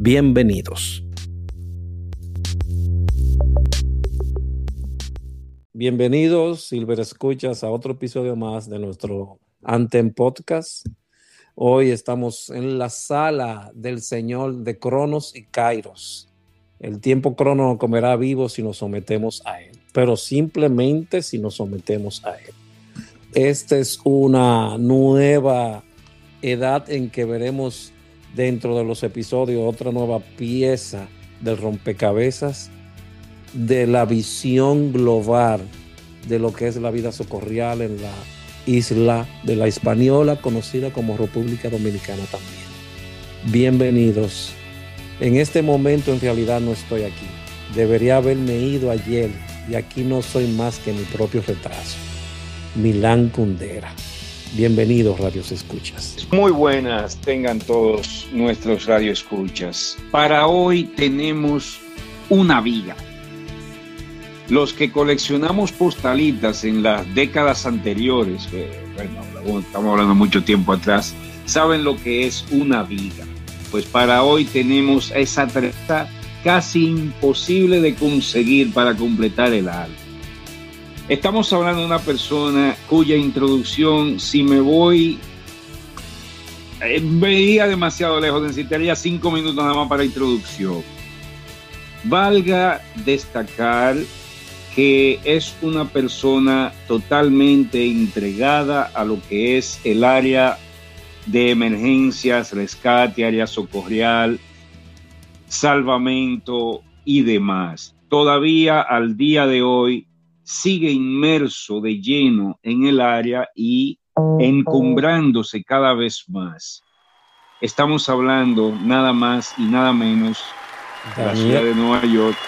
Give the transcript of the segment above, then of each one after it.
Bienvenidos. Bienvenidos, Silver Escuchas, a otro episodio más de nuestro Antem Podcast. Hoy estamos en la sala del Señor de Cronos y Kairos. El tiempo crono comerá vivo si nos sometemos a él, pero simplemente si nos sometemos a él. Esta es una nueva edad en que veremos dentro de los episodios otra nueva pieza del rompecabezas de la visión global de lo que es la vida socorrial en la isla de la Hispaniola, conocida como República Dominicana también. Bienvenidos. En este momento en realidad no estoy aquí. Debería haberme ido ayer y aquí no soy más que mi propio retraso. Milán Kundera. Bienvenidos, Radios Escuchas. Muy buenas, tengan todos nuestros Radio Escuchas. Para hoy tenemos una viga. Los que coleccionamos postalitas en las décadas anteriores, bueno, estamos hablando mucho tiempo atrás, saben lo que es una viga. Pues para hoy tenemos esa tarea casi imposible de conseguir para completar el álbum. Estamos hablando de una persona cuya introducción, si me voy, eh, veía demasiado lejos, necesitaría cinco minutos nada más para introducción. Valga destacar que es una persona totalmente entregada a lo que es el área de emergencias, rescate, área socorrial, salvamento y demás. Todavía al día de hoy sigue inmerso de lleno en el área y encumbrándose cada vez más. Estamos hablando nada más y nada menos de la ciudad de Nueva York,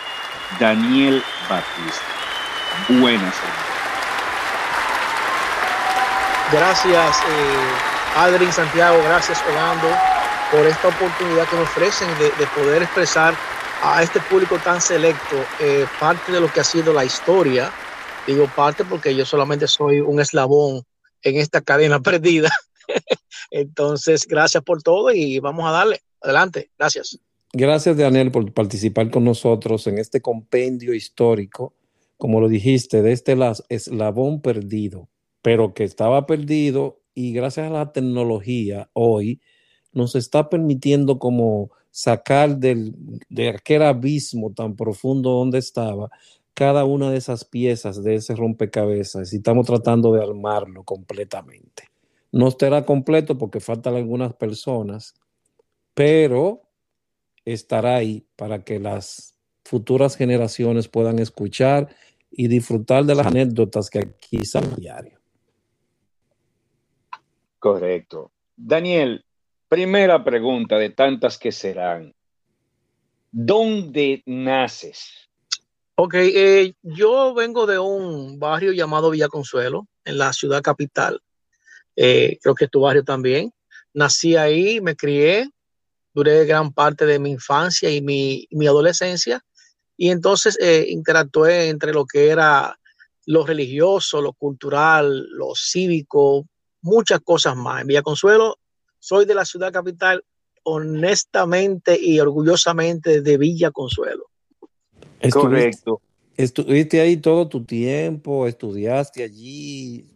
Daniel Batista. Buenas. Gracias, eh, Adrien Santiago, gracias, Orlando, por esta oportunidad que me ofrecen de, poder expresar a este público tan selecto eh, parte de lo que ha sido la historia Digo parte porque yo solamente soy un eslabón en esta cadena perdida. Entonces, gracias por todo y vamos a darle. Adelante, gracias. Gracias, Daniel, por participar con nosotros en este compendio histórico, como lo dijiste, de este eslabón perdido, pero que estaba perdido y gracias a la tecnología hoy nos está permitiendo como sacar del, de aquel abismo tan profundo donde estaba cada una de esas piezas de ese rompecabezas y estamos tratando de armarlo completamente. No estará completo porque faltan algunas personas, pero estará ahí para que las futuras generaciones puedan escuchar y disfrutar de las anécdotas que aquí salen diario. Correcto. Daniel, primera pregunta de tantas que serán. ¿Dónde naces? Ok, eh, yo vengo de un barrio llamado Villa Consuelo, en la ciudad capital. Eh, creo que es tu barrio también. Nací ahí, me crié, duré gran parte de mi infancia y mi, adolescencia. Y entonces eh, interactué entre lo que era lo religioso, lo cultural, lo cívico, muchas cosas más. En Villa Consuelo soy de la ciudad capital, honestamente y orgullosamente de Villa Consuelo. Correcto. Estuviste ahí todo tu tiempo, estudiaste allí,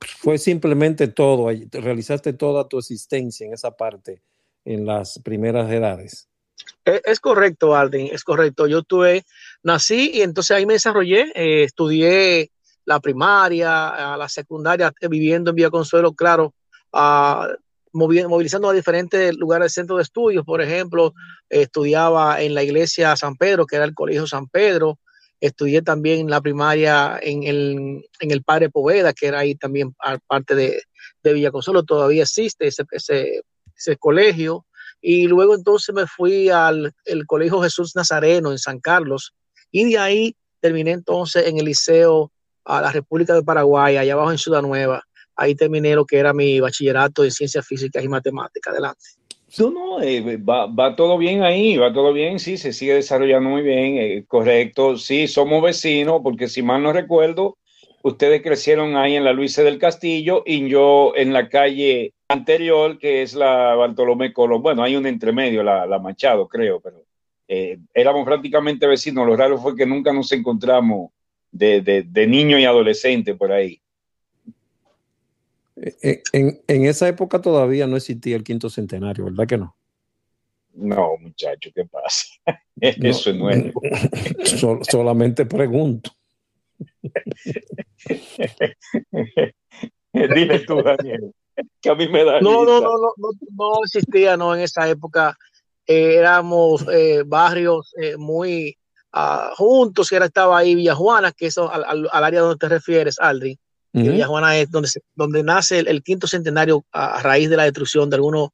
fue simplemente todo, realizaste toda tu existencia en esa parte, en las primeras edades. E, es, correcto, Alden, es correcto. Yo tuve, nací y entonces ahí me desarrollé, eh, estudié la primaria, la secundaria, eh, viviendo en Villa Consuelo, claro, movilizando a diferentes lugares del centro de estudios. Por ejemplo, estudiaba en la iglesia San Pedro, que era el Colegio San Pedro. Estudié también la primaria en el, en el Padre Poveda, que era ahí también parte de, de Villaconsuelo. Todavía existe ese, ese, ese colegio. y luego entonces me fui al el Colegio Jesús Nazareno en San Carlos y de ahí terminé entonces en el Liceo a la República de Paraguay, allá abajo en Ciudad Nueva. Ahí terminé lo que era mi bachillerato en ciencias físicas y matemáticas. Adelante. No, no, eh, va, todo bien ahí, va todo bien, sí, se sigue desarrollando muy bien, eh, correcto, sí, somos vecinos, porque si mal no recuerdo, ustedes crecieron ahí en la Luisa del Castillo y yo en la calle anterior, que es la Bartolomé Colón, bueno, hay un entremedio, la, la Machado, creo, pero eh, éramos prácticamente vecinos, lo raro fue que nunca nos encontramos de, de, de niño y adolescente por ahí. Eh, en, en, esa época todavía no existía el quinto centenario, ¿verdad que no? No, muchacho, ¿qué pasa? Eso no, es nuevo. solamente pregunto. Dile tú, Daniel, que a mí me da. No, no, no, no, no, no existía, no, en esa época eh, éramos eh, barrios eh, muy uh, juntos, y ahora estaba ahí Villajuana, que eso al, al, al, área donde te refieres, Aldrin. Uh -huh. Villajuana es donde, donde nace el, el, quinto centenario a raíz de la destrucción de algunos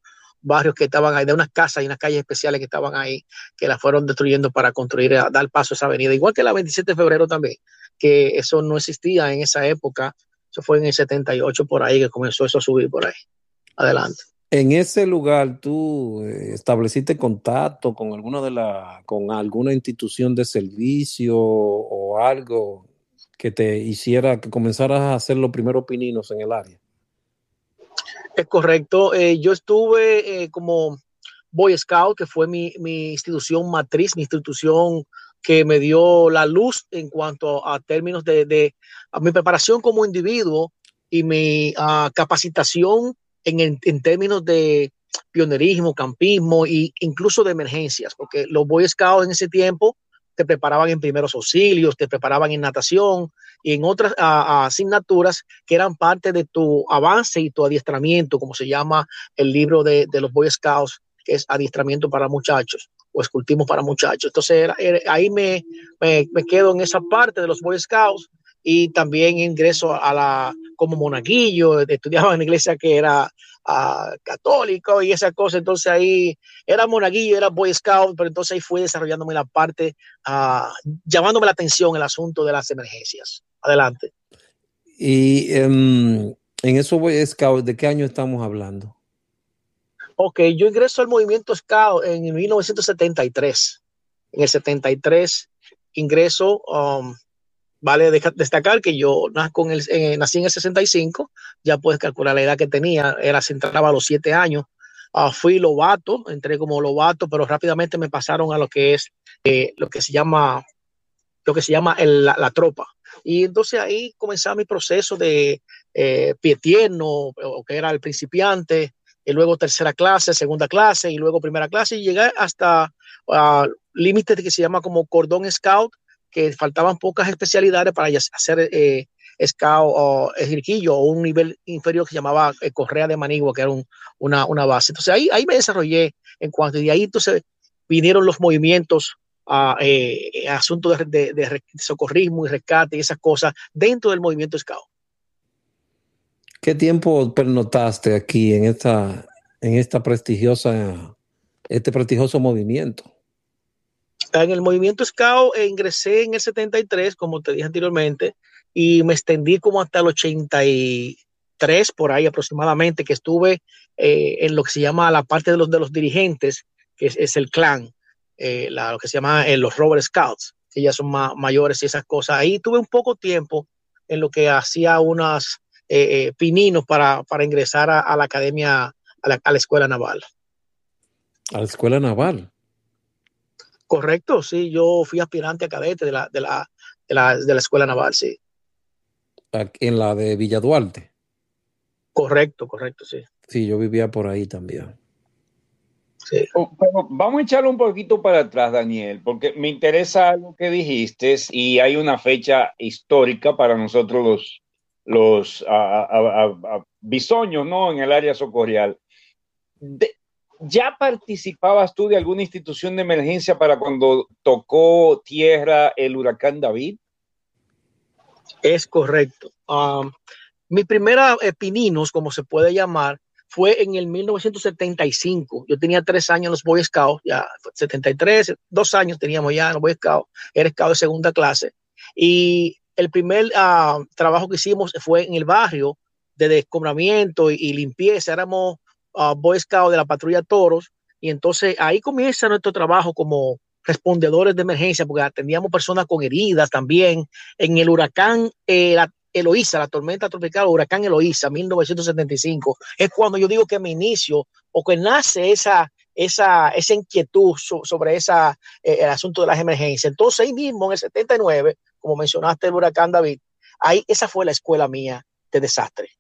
barrios que estaban ahí, de unas casas y unas calles especiales que estaban ahí, que las fueron destruyendo para construir, a dar paso a esa avenida, igual que la 27 de febrero también, que eso no existía en esa época, eso fue en el 78 por ahí que comenzó eso a subir por ahí. Adelante. En ese lugar tú eh, estableciste contacto con alguna de la, con alguna institución de servicio o algo que te hiciera que comenzaras a hacer los primeros pininos en el área. Es correcto. Eh, yo estuve eh, como Boy Scout, que fue mi, mi, institución matriz, mi institución que me dio la luz en cuanto a términos de, de a mi preparación como individuo y mi uh, capacitación en, en, términos de pionerismo, campismo e incluso de emergencias, porque los Boy Scouts en ese tiempo te preparaban en primeros auxilios, te preparaban en natación y en otras asignaturas que eran parte de tu avance y tu adiestramiento, como se llama el libro de, de los Boy Scouts, que es adiestramiento para muchachos o escultismo para muchachos. Entonces era, ahí me, me, me, quedo en esa parte de los Boy Scouts y también ingreso a la como monaguillo, estudiaba en la iglesia que era uh, católico y esa cosa, entonces ahí era monaguillo, era Boy Scout, pero entonces ahí fui desarrollándome la parte, uh, llamándome la atención el asunto de las emergencias. Adelante. Y um, en eso Boy Scout, ¿de qué año estamos hablando? Ok, yo ingreso al movimiento Scout en 1973. En el 73 ingreso, um, vale destacar que yo el, eh, nací en el 65, ya puedes calcular la edad que tenía, era se entraba a los siete años. Uh, fui lobato, entré como lobato, pero rápidamente me pasaron a lo que es eh, lo que se llama lo que se llama el, la, la, tropa. Y entonces ahí comenzaba mi proceso de eh, pie tierno, que era el principiante, y luego tercera clase, segunda clase, y luego primera clase, y llegué hasta uh, límites que se llama como cordón scout, que faltaban pocas especialidades para hacer eh, scout o esquillo o un nivel inferior que se llamaba eh, correa de manigua, que era un, una, una, base. Entonces ahí, ahí me desarrollé en cuanto, y de ahí entonces vinieron los movimientos a eh, asuntos de, de, socorrismo y rescate y esas cosas dentro del movimiento scout. ¿Qué tiempo pernotaste aquí en esta, en esta prestigiosa, este prestigioso movimiento? En el movimiento Scout eh, ingresé en el 73, como te dije anteriormente, y me extendí como hasta el 83, por ahí aproximadamente, que estuve eh, en lo que se llama la parte de los, de los dirigentes, que es, el clan, eh, lo que se llama eh, los Robert Scouts, que ya son ma mayores y esas cosas. Ahí tuve un poco tiempo en lo que hacía unas pininos para, para ingresar a, la academia, a la escuela naval. A la escuela naval. Correcto, sí, yo fui aspirante a cadete de la, de la, de la, de la Escuela Naval, sí. En la de Villa Duarte. Correcto, correcto, sí. Sí, yo vivía por ahí también. Sí. Pero vamos a echarlo un poquito para atrás, Daniel, porque me interesa algo que dijiste y hay una fecha histórica para nosotros los, los a, a, a, bisoños, ¿no? En el área socorrial. De, ¿Ya participabas tú de alguna institución de emergencia para cuando tocó tierra el huracán David? Es correcto. Mi primera eh, Pininos, como se puede llamar, fue en el 1975. Yo tenía tres años en los Boy Scouts, ya 73, dos años teníamos ya en los Boy Scouts, era scout de segunda clase. Y el primer uh, trabajo que hicimos fue en el barrio de descobramiento y, y limpieza. Éramos uh, Boy Scouts de la patrulla Toros. Y entonces ahí comienza nuestro trabajo como respondedores de emergencia, porque atendíamos personas con heridas también. En el huracán eh, Eloísa, la tormenta tropical, huracán Eloísa, 1975, es cuando yo digo que mi inicio o que nace esa, esa, esa inquietud so, sobre esa, eh, el asunto de las emergencias. Entonces ahí mismo, en el 79, como mencionaste el huracán David, ahí esa fue la escuela mía de desastre.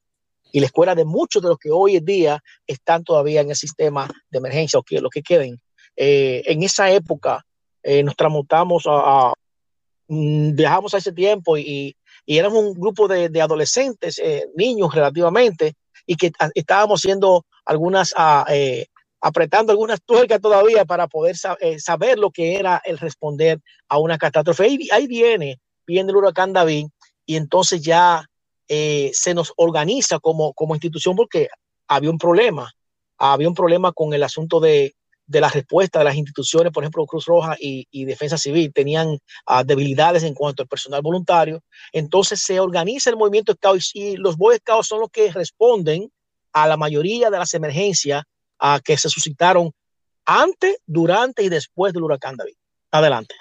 Y la escuela de muchos de los que hoy en día están todavía en el sistema de emergencia o que los que queden. Eh, en esa época eh, nos transmutamos a, mm, viajamos a ese tiempo y, y éramos un grupo de, adolescentes, eh, niños relativamente, y que estábamos haciendo algunas, a, ah, apretando algunas tuercas todavía para poder sa saber lo que era el responder a una catástrofe. Ahí, ahí viene, viene el huracán David, y entonces ya eh, se nos organiza como, como institución porque había un problema, había un problema con el asunto de, de la respuesta de las instituciones, por ejemplo, Cruz Roja y, y Defensa Civil, tenían uh, debilidades en cuanto al personal voluntario. Entonces se organiza el movimiento Scout y los Boy Scouts son los que responden a la mayoría de las emergencias uh, que se suscitaron antes, durante y después del huracán David. Adelante.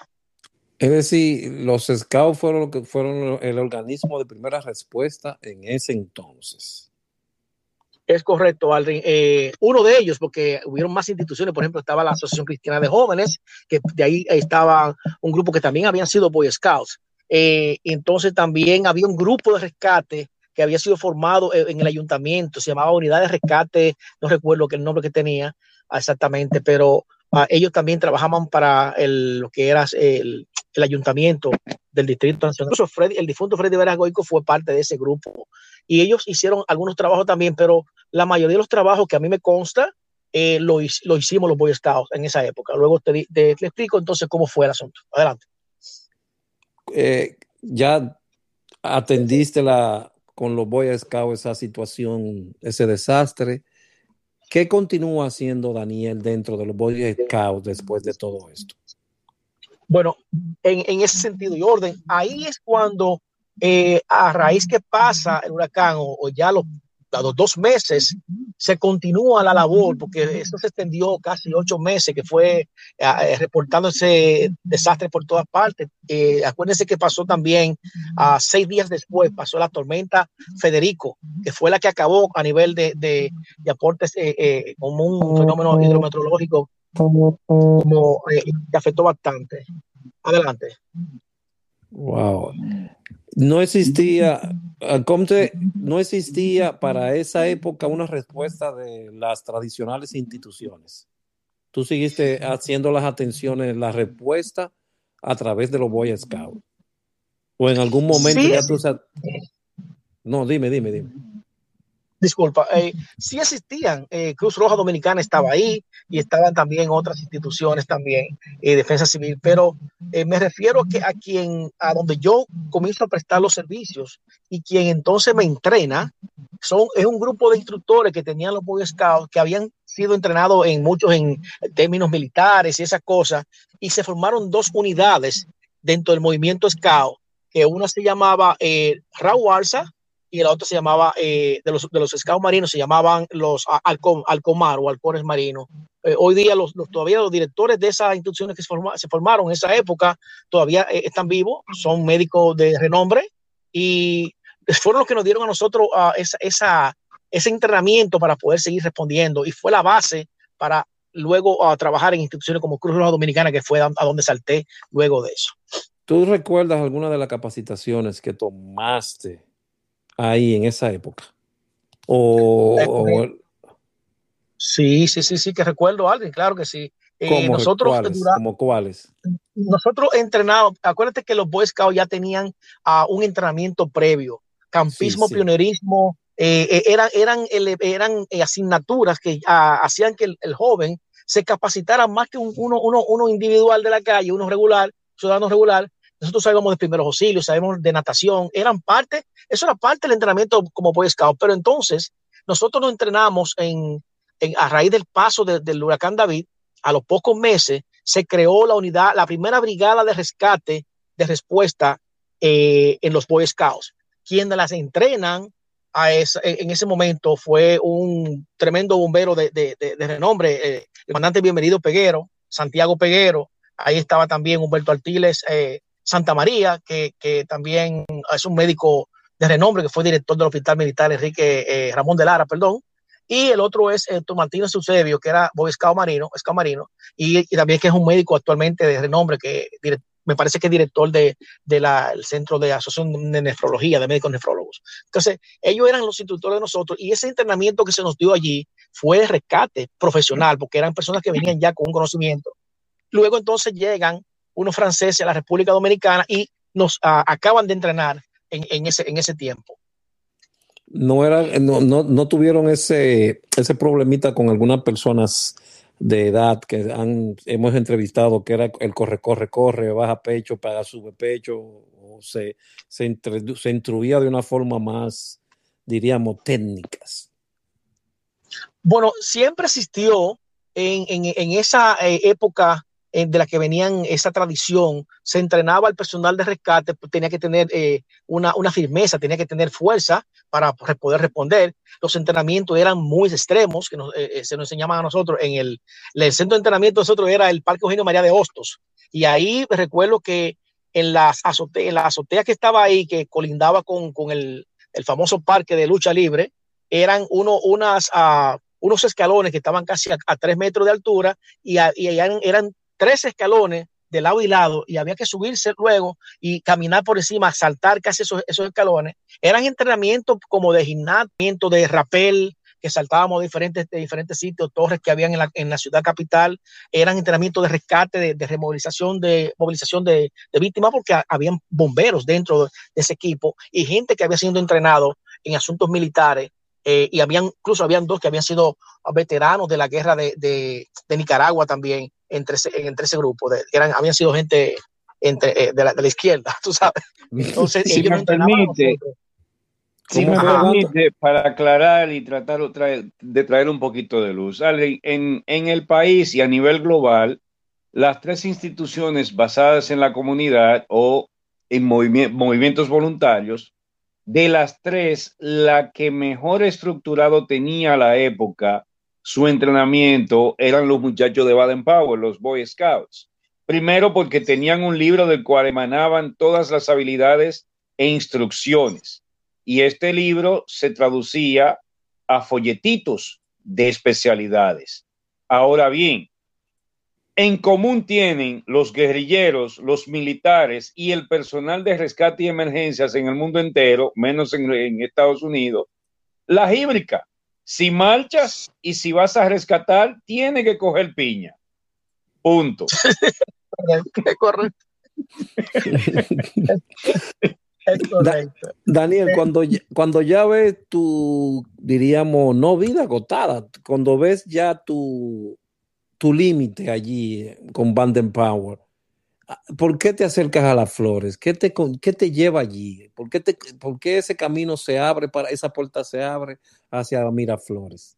Es decir, los Scouts fueron, que fueron el organismo de primera respuesta en ese entonces. Es correcto, Aldrin. Eh, uno de ellos, porque hubieron más instituciones, por ejemplo, estaba la Asociación Cristiana de Jóvenes, que de ahí estaba un grupo que también habían sido Boy Scouts. Eh, entonces también había un grupo de rescate que había sido formado en el ayuntamiento, se llamaba Unidad de Rescate, no recuerdo el nombre que tenía exactamente, pero uh, ellos también trabajaban para el, lo que era el, el ayuntamiento del Distrito Nacional. Incluso Freddy, el difunto Freddy Veragoico fue parte de ese grupo y ellos hicieron algunos trabajos también, pero la mayoría de los trabajos que a mí me consta eh, lo, lo, hicimos los Boy Scouts en esa época. Luego te, te, te explico entonces cómo fue el asunto. Adelante. Eh, ya atendiste la, con los Boy Scouts esa situación, ese desastre. ¿Qué continúa haciendo Daniel dentro de los Boy Scouts después de todo esto? Bueno, en, en ese sentido y orden, ahí es cuando eh, a raíz que pasa el huracán o, o ya los, los, dos meses se continúa la labor porque eso se extendió casi ocho meses que fue eh, reportando ese desastre por todas partes. Eh, acuérdense que pasó también uh, seis días después, pasó la tormenta Federico, que fue la que acabó a nivel de, de, de aportes eh, como un fenómeno hidrometeorológico como que afectó bastante. Adelante. Wow. No existía, Comte, no existía para esa época una respuesta de las tradicionales instituciones. Tú seguiste haciendo las atenciones, la respuesta a través de los Boy Scouts. O en algún momento sí, ya tú... No, dime, dime, dime disculpa, eh, sí existían, eh, Cruz Roja Dominicana estaba ahí y estaban también otras instituciones también, eh, Defensa Civil, pero eh, me refiero a, que, a quien, a donde yo comienzo a prestar los servicios y quien entonces me entrena, son, es un grupo de instructores que tenían los Boy Scouts, que habían sido entrenados en muchos en términos militares y esas cosas, y se formaron dos unidades dentro del movimiento Scout, que una se llamaba eh, Raúl Alza, y la otra se llamaba, eh, de, los, de los scouts marinos, se llamaban los Alcom, Alcomar o Halcones Marinos. Eh, hoy día los, todavía los directores de esas instituciones que se, se formaron en esa época todavía eh, están vivos, son médicos de renombre y fueron los que nos dieron a nosotros uh, esa, esa, ese entrenamiento para poder seguir respondiendo y fue la base para luego uh, trabajar en instituciones como Cruz Roja Dominicana, que fue a, a donde salté luego de eso. ¿Tú recuerdas alguna de las capacitaciones que tomaste ahí en esa época? O, o... Sí, sí, sí, sí, que recuerdo a alguien, claro que sí. Eh, nosotros, ¿Cuáles? Durante, ¿Como cuáles? Nosotros entrenamos, acuérdate que los Boy Scouts ya tenían uh, un entrenamiento previo, campismo, sí, sí. pionerismo, eh, eran, eran, eran eh, asignaturas que uh, hacían que el, el, joven se capacitara más que un, uno, uno, uno individual de la calle, uno regular, ciudadano regular, nosotros sabemos de primeros auxilios, sabemos de natación, eran parte, eso era parte del entrenamiento como Boy Scout, pero entonces nosotros nos entrenamos en, a raíz del paso del huracán David, a los pocos meses se creó la unidad, la primera brigada de rescate de respuesta eh, en los Boy Scouts. Quienes las entrenan a en ese momento fue un tremendo bombero de, renombre, eh, el comandante Bienvenido Peguero, Santiago Peguero, ahí estaba también Humberto Artiles eh, Santa María, que, que, también es un médico de renombre, que fue director del Hospital Militar Enrique Ramón de Lara, perdón, y el otro es el Martínez Eusebio, que era Boy Scout Marino, Scout Marino y, también que es un médico actualmente de renombre, que me parece que es director del de, Centro de Asociación de Nefrología, de Médicos Nefrólogos. Entonces, ellos eran los instructores de nosotros y ese entrenamiento que se nos dio allí fue de rescate profesional, porque eran personas que venían ya con un conocimiento. Luego entonces llegan unos franceses a la República Dominicana y nos acaban de entrenar en, en, ese, en ese tiempo no, era, no, no, no, tuvieron ese, ese problemita con algunas personas de edad que han, hemos entrevistado, que era el corre, corre, corre, baja pecho, paga, sube pecho, o se, se, se instruía de una forma más, diríamos, técnicas. Bueno, siempre existió en, en, en esa de la que venían esa tradición, se entrenaba el personal de rescate, pues, tenía que tener eh, una, una, firmeza, tenía que tener fuerza para poder responder. Los entrenamientos eran muy extremos, que eh, eh, se nos enseñaban a nosotros. En el, el centro de entrenamiento de nosotros era el Parque Eugenio María de Hostos. Y ahí recuerdo que en las azoteas, la azotea que estaba ahí, que colindaba con, con el, el, famoso parque de lucha libre, eran uno, unas, uh, unos escalones que estaban casi a, tres metros de altura y, a, eran tres escalones de lado y lado y había que subirse luego y caminar por encima, saltar casi esos, esos escalones. Eran entrenamientos como de gimnasio, de rapel, que saltábamos de diferentes, de diferentes sitios, torres que habían en la, en la ciudad capital, eran entrenamientos de rescate, de, de removilización, de movilización de, de, víctimas, porque habían bomberos dentro de ese equipo y gente que había sido entrenado en asuntos militares eh, y habían, incluso habían dos que habían sido veteranos de la guerra de, de, de Nicaragua también entre ese, entre ese grupo, de, eran, habían sido gente entre, eh, de, la, de, la, izquierda, tú sabes. Entonces, si me permite, si me permite, para aclarar y tratar de traer un poquito de luz, en, en el país y a nivel global, las tres instituciones basadas en la comunidad o en movi movimientos voluntarios de las tres, la que mejor estructurado tenía a la época su entrenamiento eran los muchachos de Baden Powell, los Boy Scouts. Primero porque tenían un libro del cual emanaban todas las habilidades e instrucciones. Y este libro se traducía a folletitos de especialidades. Ahora bien, en común tienen los guerrilleros, los militares y el personal de rescate y emergencias en el mundo entero, menos en, en Estados Unidos, la híbrica. Si marchas y si vas a rescatar, tiene que coger piña. Punto. es correcto. es correcto. Daniel, cuando, cuando ya ves tu, diríamos, no vida agotada, cuando ves ya tu tu límite allí eh, con Banden Power. Ah, ¿Por qué te acercas a las flores? ¿Qué te, qué te lleva allí? ¿Por qué, ¿Por qué ese camino se abre, para esa puerta se abre hacia Miraflores?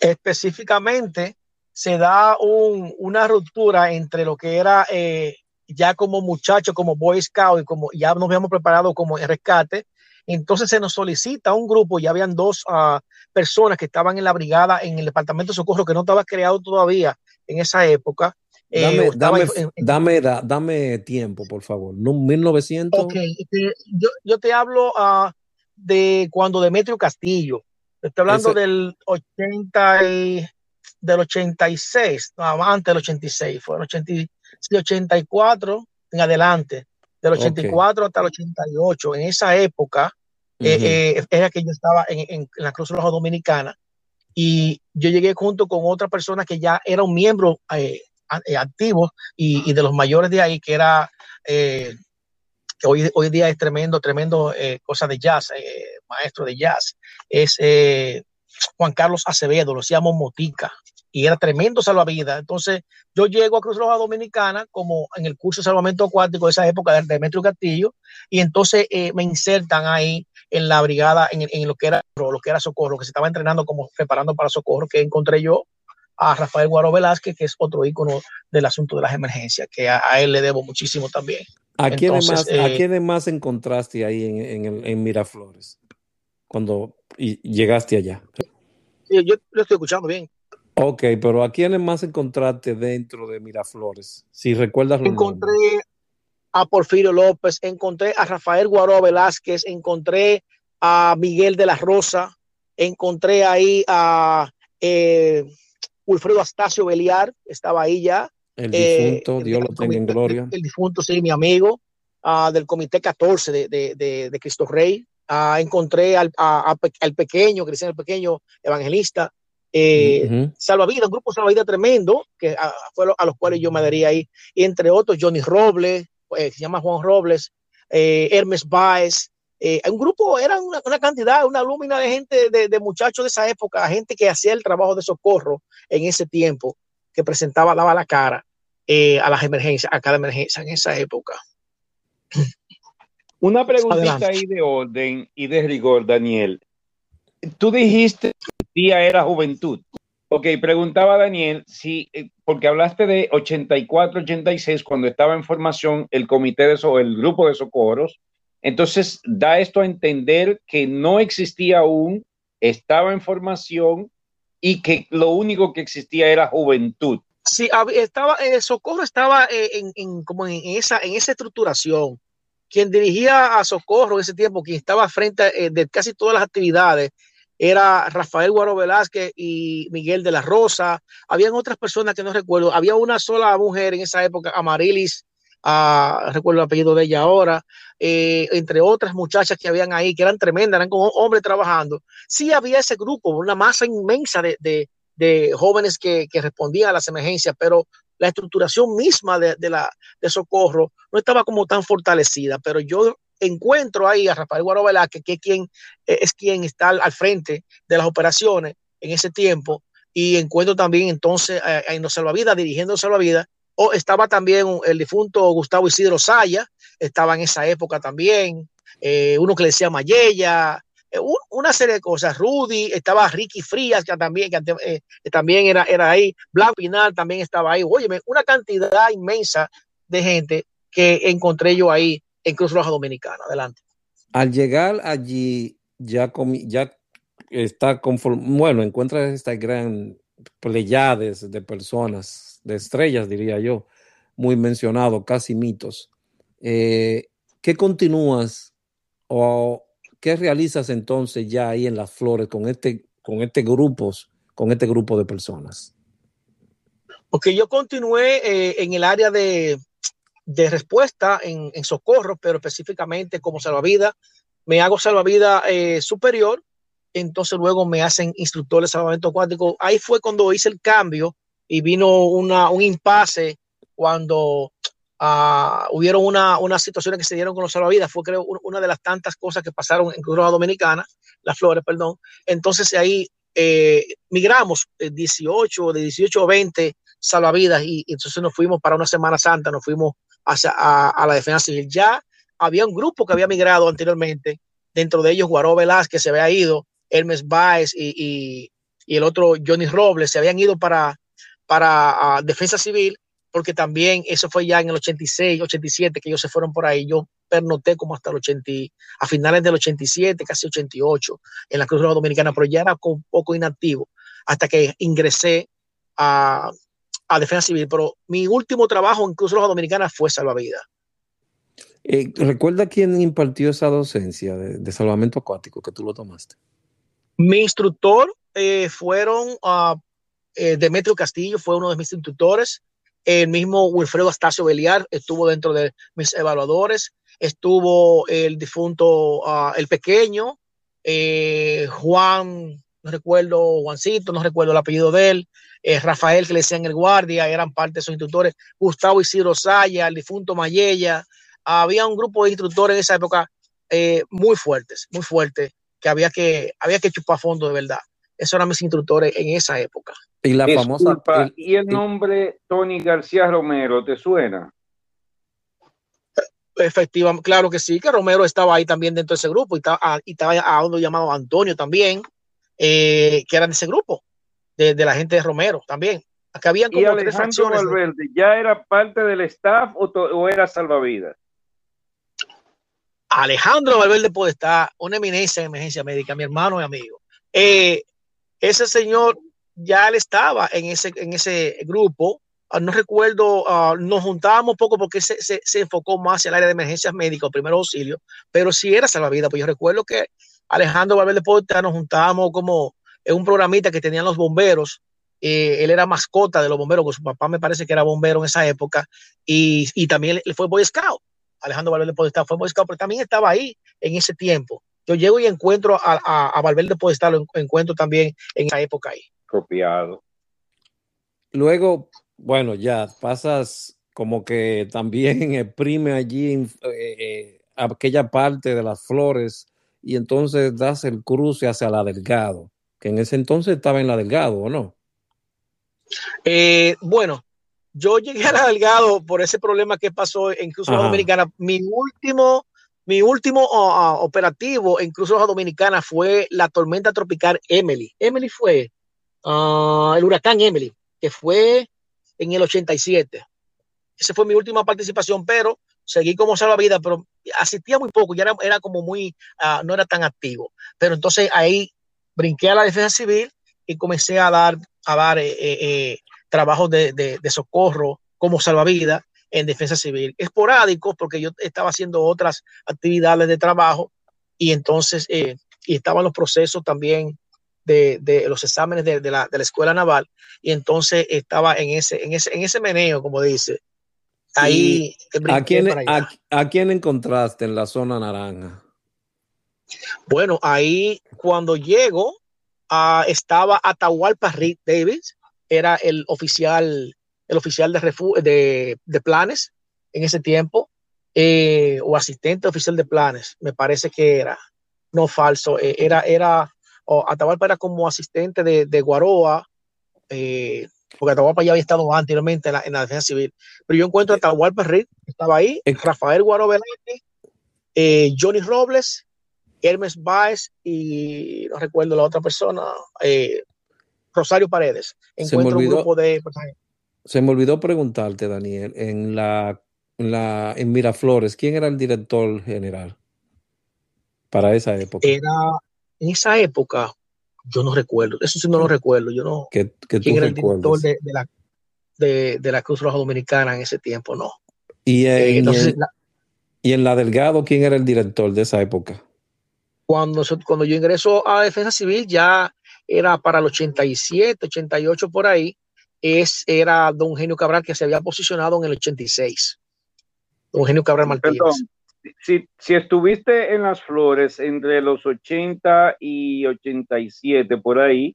Específicamente, se da un, una ruptura entre lo que era eh, ya como muchacho, como Boy Scout y como ya nos habíamos preparado como rescate, entonces se nos solicita un grupo, ya habían dos uh, personas que estaban en la brigada en el departamento de socorro que no estaba creado todavía en esa época. Dame, eh, dame, en, en, dame, dame, tiempo, por favor. ¿No, 1900. Ok, yo, yo te hablo uh, de cuando Demetrio Castillo. Estoy hablando Ese... del 80 y, del 86, no, antes del 86, fue el 80, sí, 84 en adelante, del 84 okay. hasta el 88. En esa época, Uh -huh. eh, era que yo estaba en, en, la Cruz Roja Dominicana y yo llegué junto con otra persona que ya era un miembro eh, activo y, y, de los mayores de ahí, que era, eh, que hoy, hoy día es tremendo, tremendo eh, cosa de jazz, maestro de jazz, es Juan Carlos Acevedo, lo decíamos Motica, y era tremendo salvavidas. Entonces, yo llego a Cruz Roja Dominicana como en el curso de salvamento acuático de esa época de Demetrio Castillo, y entonces eh, me insertan ahí en la brigada, en, lo que era lo que era socorro, que se estaba entrenando como preparando para socorro, que encontré yo a Rafael Guaro Velázquez, que es otro ícono del asunto de las emergencias, que a, él le debo muchísimo también. ¿A quiénes más, eh, más encontraste ahí en, en, Miraflores cuando llegaste allá? yo lo estoy escuchando bien. Ok, pero ¿a quiénes más encontraste dentro de Miraflores? Si recuerdas Encontré a Porfirio López, encontré a Rafael Guaró Velázquez, encontré a Miguel de la Rosa, encontré ahí a eh, Ulfredo Astacio Beliar, estaba ahí ya. El difunto, eh, Dios lo tenga en gloria. El, difunto, sí, mi amigo, uh, del Comité 14 de, de, de, Cristo Rey. Uh, encontré al, al pequeño, Cristiano el Pequeño, evangelista. Eh, Salvavidas, un grupo Salvavidas tremendo, que a, fue a los cuales yo me daría ahí, entre otros Johnny Robles, eh, se llama Juan Robles, eh, Hermes Baez, eh, un grupo, era una, cantidad, una lúmina de gente, de, muchachos de esa época, gente que hacía el trabajo de socorro en ese tiempo, que presentaba, daba la cara a las emergencias, a cada emergencia en esa época. Una preguntita ahí de orden y de rigor, Daniel. Tú dijiste día era juventud. Ok, preguntaba Daniel si, eh, porque hablaste de 84, 86, cuando estaba en formación el comité de so, el grupo de socorros. Entonces, da esto a entender que no existía aún, estaba en formación y que lo único que existía era juventud. Sí, estaba, el eh, Socorro estaba eh, en, como en, esa, en esa estructuración. Quien dirigía a Socorro en ese tiempo, quien estaba frente de casi todas las actividades, era Rafael Guaro Velázquez y Miguel de la Rosa. Habían otras personas que no recuerdo. Había una sola mujer en esa época, Amarilis, uh, recuerdo el apellido de ella ahora, eh, entre otras muchachas que habían ahí, que eran tremendas, eran como hombres trabajando. Sí había ese grupo, una masa inmensa de, de, de jóvenes que, que, respondían a las emergencias, pero la estructuración misma de, de, la, de socorro no estaba como tan fortalecida. Pero yo encuentro ahí a Rafael Guaro Velázquez, que es quien, eh, es quien está al, frente de las operaciones en ese tiempo, y encuentro también entonces a, a los Salvavidas, dirigiendo Salvavidas, o estaba también el difunto Gustavo Isidro Saya, estaba en esa época también, eh, uno que le decía Mayella, eh, una serie de cosas, Rudy, estaba Ricky Frías, que también, que, también era, era ahí, Blanco Pinal también estaba ahí, oye, una cantidad inmensa de gente que encontré yo ahí en Cruz Roja Dominicana. Adelante. Al llegar allí, ya, ya está conforme, bueno, encuentra esta gran pleyades de personas, de estrellas, diría yo, muy mencionado, casi mitos. Eh, ¿Qué continúas o qué realizas entonces ya ahí en las flores con este, con este grupos, con este grupo de personas? Porque yo continué eh, en el área de, de respuesta en, socorro, pero específicamente como salvavidas. Me hago salvavidas eh, superior, entonces luego me hacen instructor de salvamento acuático. Ahí fue cuando hice el cambio y vino una, un impasse cuando uh, hubieron una, unas situaciones que se dieron con los salvavidas. Fue creo una de las tantas cosas que pasaron en Cruz Dominicana, las flores, perdón. Entonces ahí eh, migramos de 18, de 18 a 20 salvavidas y, y entonces nos fuimos para una Semana Santa, nos fuimos hacia, a, la defensa civil. Ya había un grupo que había migrado anteriormente, dentro de ellos Guaró Velázquez se había ido, Hermes Baez y, el otro Johnny Robles se habían ido para, para defensa civil, porque también eso fue ya en el 86, 87 que ellos se fueron por ahí. Yo pernoté como hasta el 80, a finales del 87, casi 88, en la Cruz Roja Dominicana, pero ya era un poco inactivo hasta que ingresé a, a defensa civil, pero mi último trabajo en Cruz Roja Dominicana fue salvavidas. Eh, ¿Recuerda quién impartió esa docencia de, salvamento acuático que tú lo tomaste? Mi instructor eh, fueron uh, Demetrio Castillo, fue uno de mis instructores. El mismo Wilfredo Astacio Beliar estuvo dentro de mis evaluadores. Estuvo el difunto, uh, el pequeño, Juan, no recuerdo, Juancito, no recuerdo el apellido de él. Eh, Rafael, que le decían el guardia, eran parte de sus instructores, Gustavo Isidro Saya, el difunto Mayella, había un grupo de instructores en esa época eh, muy fuertes, muy fuertes, que había que, había que chupar fondo de verdad. Esos eran mis instructores en esa época. Y la famosa. ¿Y el nombre Tony García Romero te suena? Efectivamente, claro que sí, que Romero estaba ahí también dentro de ese grupo y estaba, ah, y estaba a uno llamado Antonio también, eh, que era de ese grupo, de, la gente de Romero también. Acá habían como ¿Y Alejandro Valverde ya era parte del staff o, era salvavidas? Alejandro Valverde puede estar una eminencia en emergencia médica, mi hermano y amigo. Eh, ese señor ya él estaba en ese, en ese grupo Ah, no recuerdo, ah, nos juntábamos poco porque se, se, enfocó más hacia el área de emergencias médicas, primer auxilio, pero sí era salvavidas, pues yo recuerdo que Alejandro Valverde Porta nos juntábamos como en un programita que tenían los bomberos, eh, él era mascota de los bomberos, porque su papá me parece que era bombero en esa época, y, y también él fue Boy Scout, Alejandro Valverde Podestá fue Boy Scout, pero también estaba ahí en ese tiempo. Yo llego y encuentro a, a, a Valverde Podestá, lo encuentro también en esa época ahí. Copiado. Luego, bueno, ya pasas como que también exprime allí eh, eh, aquella parte de las flores y entonces das el cruce hacia la Delgado, que en ese entonces estaba en la Delgado, ¿o no? Eh, bueno, yo llegué a la Delgado por ese problema que pasó en Cruz Roja Dominicana. Mi último, mi último operativo en Cruz Roja Dominicana fue la tormenta tropical Emily. Emily fue ah, el huracán Emily, que fue en el 87. Esa fue mi última participación, pero seguí como salvavidas, pero asistía muy poco, ya era, era como muy, uh, no era tan activo. Pero entonces ahí brinqué a la defensa civil y comencé a dar, a dar eh, eh, eh trabajos de, de, de, socorro como salvavidas en defensa civil, esporádicos, porque yo estaba haciendo otras actividades de trabajo y entonces eh, y estaban los procesos también de, los exámenes de, la, escuela naval y entonces estaba en ese, en ese, en ese meneo, como dice. Ahí. ¿A quién, a, quién encontraste en la zona naranja? Bueno, ahí cuando llego, uh, estaba Atahualpa Rick Davis, era el oficial, el oficial de, de, de planes en ese tiempo, eh, o asistente oficial de planes, me parece que era, no falso, eh, era, era o Atahualpa era como asistente de, de Guaroa, eh, porque Atahualpa ya había estado anteriormente en la, defensa civil. Pero yo encuentro a Atahualpa Reed, estaba ahí, Rafael Guaro Velázquez, eh, Johnny Robles, Hermes Baez y no recuerdo la otra persona, eh, Rosario Paredes. Encuentro un grupo de Se me olvidó preguntarte, Daniel, en la, en la en Miraflores, ¿quién era el director general para esa época? Era en esa época, yo no recuerdo, eso sí no lo recuerdo, yo no. ¿Quién era el director de, la, de, la, Cruz Roja Dominicana en ese tiempo? No. ¿Y, eh, y, en la Delgado, quién era el director de esa época? Cuando, cuando yo ingreso a Defensa Civil, ya era para el 87, 88 por ahí, es, era don Eugenio Cabral que se había posicionado en el 86. Don Eugenio Cabral Martínez si, si, estuviste en las flores entre los 80 y 87 por ahí,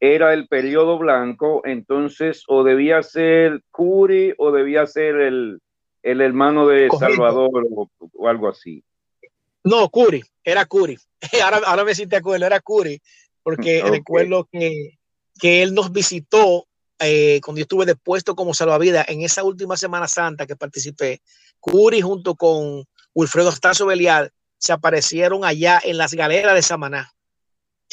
era el periodo blanco, entonces o debía ser Curi o debía ser el, el hermano de Salvador o, algo así. No, Curi, era Curi. Ahora, ahora me siento acuerdo, era Curi, porque recuerdo que, que él nos visitó eh, cuando yo estuve depuesto como salvavidas en esa última Semana Santa que participé. Curi junto con Wilfredo Astacio Belial se aparecieron allá en las galeras de Samaná,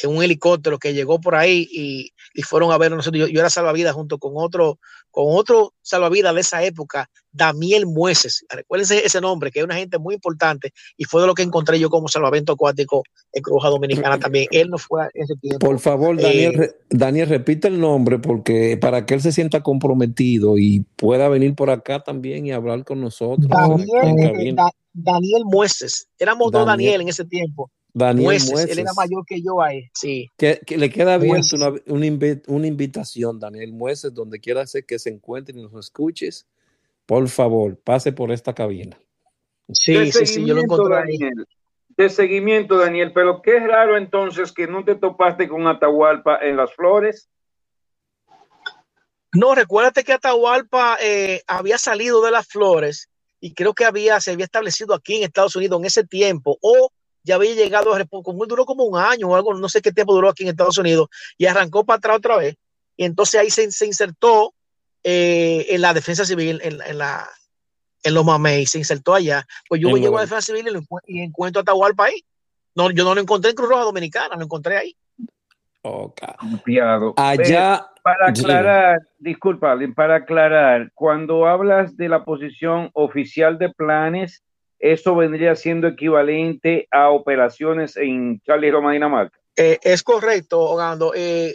en un helicóptero que llegó por ahí y, fueron a ver nosotros. Yo, era salvavidas junto con otro, con otro salvavidas de esa época, Daniel Mueces. Recuérdense ese nombre, que es una gente muy importante y fue de lo que encontré yo como salvamento acuático en Cruja Dominicana también. Él no fue ese tiempo. Por favor, Daniel, eh, Daniel, repite el nombre porque para que él se sienta comprometido y pueda venir por acá también y hablar con nosotros. Daniel, Daniel Mueces. Éramos dos Daniel en ese tiempo. Daniel Mueces, Él era mayor que yo ahí, sí. Que, le queda abierta una, una, invitación, Daniel Mueces, donde quiera que se encuentre y nos escuches. Por favor, pase por esta cabina. Sí, sí, sí, yo lo encontré ahí. De seguimiento, Daniel, pero qué raro entonces que no te topaste con Atahualpa en las flores. No, recuérdate que Atahualpa eh, había salido de las flores y creo que había, se había establecido aquí en Estados Unidos en ese tiempo, o ya había llegado a como duró como un año o algo, no sé qué tiempo duró aquí en Estados Unidos, y arrancó para atrás otra vez. Y entonces ahí se, se insertó eh, en la defensa civil, en, la, en los Mamey, se insertó allá. Pues yo llego a Defensa Civil y, encuentro a Atahualpa ahí. No, yo no lo encontré en Cruz Roja Dominicana, lo encontré ahí. Okay. Allá. Para aclarar, disculpa, para aclarar, cuando hablas de la posición oficial de planes, eso vendría siendo equivalente a operaciones en Charlie Roma, Dinamarca. Eh, es correcto, Ogando. Eh,